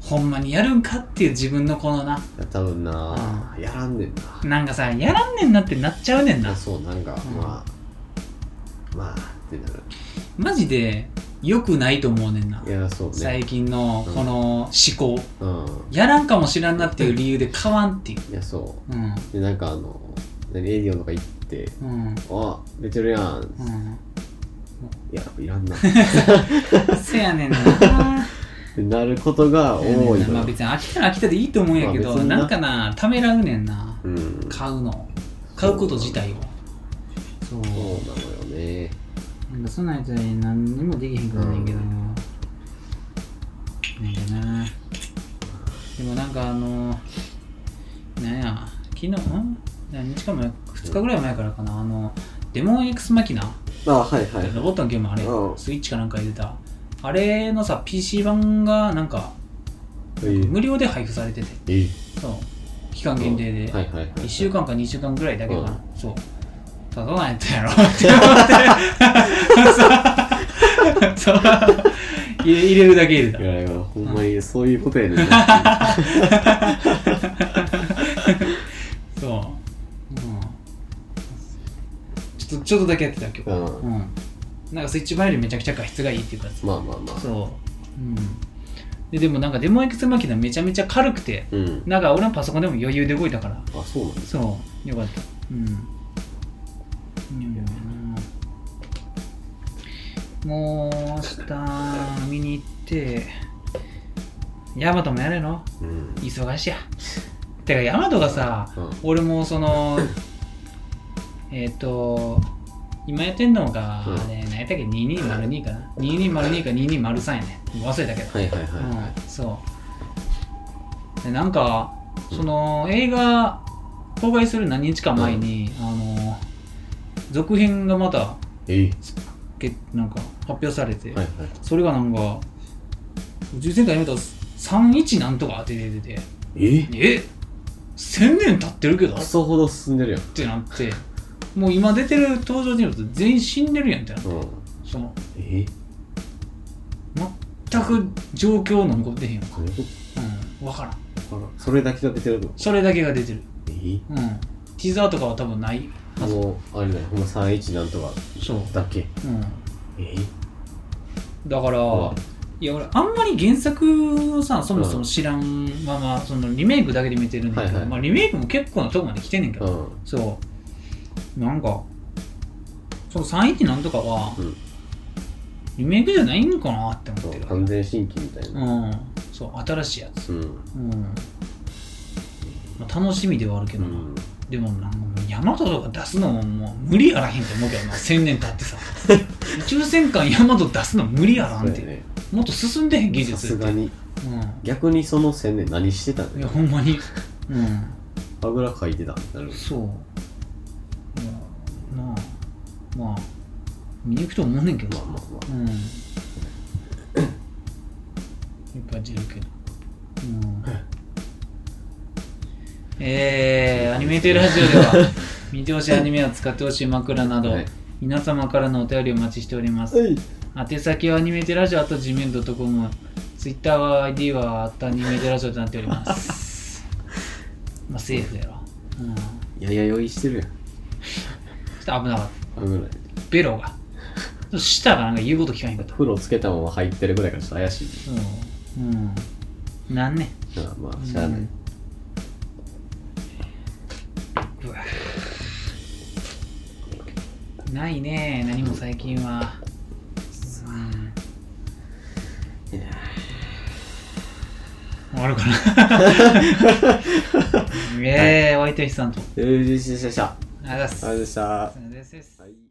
ほんまにやるんかっていう自分のこのな。いや多分なやらんねんな。なんかさやらんねんなってなっちゃうねんな。あそうなんかうん。まあまあってなる。マジで良くないと思うねんな。いやそうね。最近のこの思考、うん。やらんかもしらんなっていう理由で買わんっていう。いやそう。ん。うでなんかあの何エディオンとか行ってうん。あ出てるやん。うん。いやいらんな。っ せやねんな。てなることが多いのよ。まあ別に飽きたら飽きたでいいと思うんやけど、まあ別にな。なんかなためらうねんな。うん。買うの。買うこと自体を。そう。そうなのよねなんかそんなんやつに何にもできへんくなんねんけど、なんかな。でもなんかあのなんや昨日ん何日か前2日ぐらい前からかな。あのデモン X マキナ。あはいはい。はいロボットのゲームあれ、うんスイッチかなんか入れた。あれのさ PC 版がなんかえ無料で配布されてて。えそう。期間限定で、はいはいはい1週間か2週間ぐらいだけかな、うんそうただなんやったんやろ。って思って。そう。入れ入れるだけ入れた。いやいやほんまにそういうことやねんな。そう、うん、ちょっとちょっとだけやってた今日。うん。うん。なんかスイッチ版よりめちゃくちゃ画質がいいっていうかまあまあまあ。そう。うん。ででもなんかデモエクスマキナめちゃめちゃ軽くてうん。なんか俺のパソコンでも余裕で動いたから。あそうなんそう。よかった。うんうん。もう明日見に行ってヤマトもやれの？うん。忙しいや。てかヤマトがさうん。俺もその えっ、と今やってんのが、うん。あれ何やったっけ？2202かな？2202か2203やね。忘れたけど。はいはいはいはうん、そう。でなんかその映画公開する何日か前に、あの続編がまたいえ。けなんか発表されて、はいはい。それがなんか宇宙戦艦ヤマト31なんとかって出てて。ええ。1000年経ってるけど？っクソほど進んでるやん。てなって。もう今出てる登場人物全員死んでるやんってなって。うん。そのえ全く状況の残ってへんわ。どういうこうん。分からん。とわからん。それだけが出てるの？それだけが出てる。え。うん。ティザーとかは多分ないはずもうあれだよほんま31なんとかそう。だけ？うん。え？だから、うんいや俺あんまり原作をさそもそも知らんまま、そのリメイクだけで見てるんだけど、はいはい。まあ、リメイクも結構なとこまで来てんねんけど、うん。そう。なんかその3一なんとかは、うん。リメイクじゃないんかなってそう思ってる。完全新規みたいな。うん。そう新しいやつ。うん。うん、まあ、楽しみではあるけどな、うん。でもなんかヤマトとか出すのももう無理やらへんと思うけどな1000年経ってさ。宇宙戦艦ヤマト出すの無理やらんって、ね。もっと進んでへん技さ術すがに。う逆にその1000年何してたんんいだよやほんまにうん。あぐらかいてたなる。そう。いやなあまあ見に行くと思うねんけど。さまあまあまうん。いっぱい出るけど。うん えー、アニメーテルラジオでは 見てほしいアニメを使ってほしい枕など、はい皆様からのお便りをお待ちしております。はい宛先はアニメテラジオあと gmail.com、Twitter は ID はあとアニメテラジオとなっております。まあ、セーフやろ。うん。ちょやや酔いしてるやんっと危なかった。危ないベロが。舌がなんか言うこと聞かへんかった。風呂つけたまま入ってるぐらいからちょっと怪しいうん。うん。なんね。まあまあしゃあない、うんうわ。ないね何も最近は、うん、終わるかな。え えー、お相手はさんと。よしよしよしありがとうございます。ありがとうございました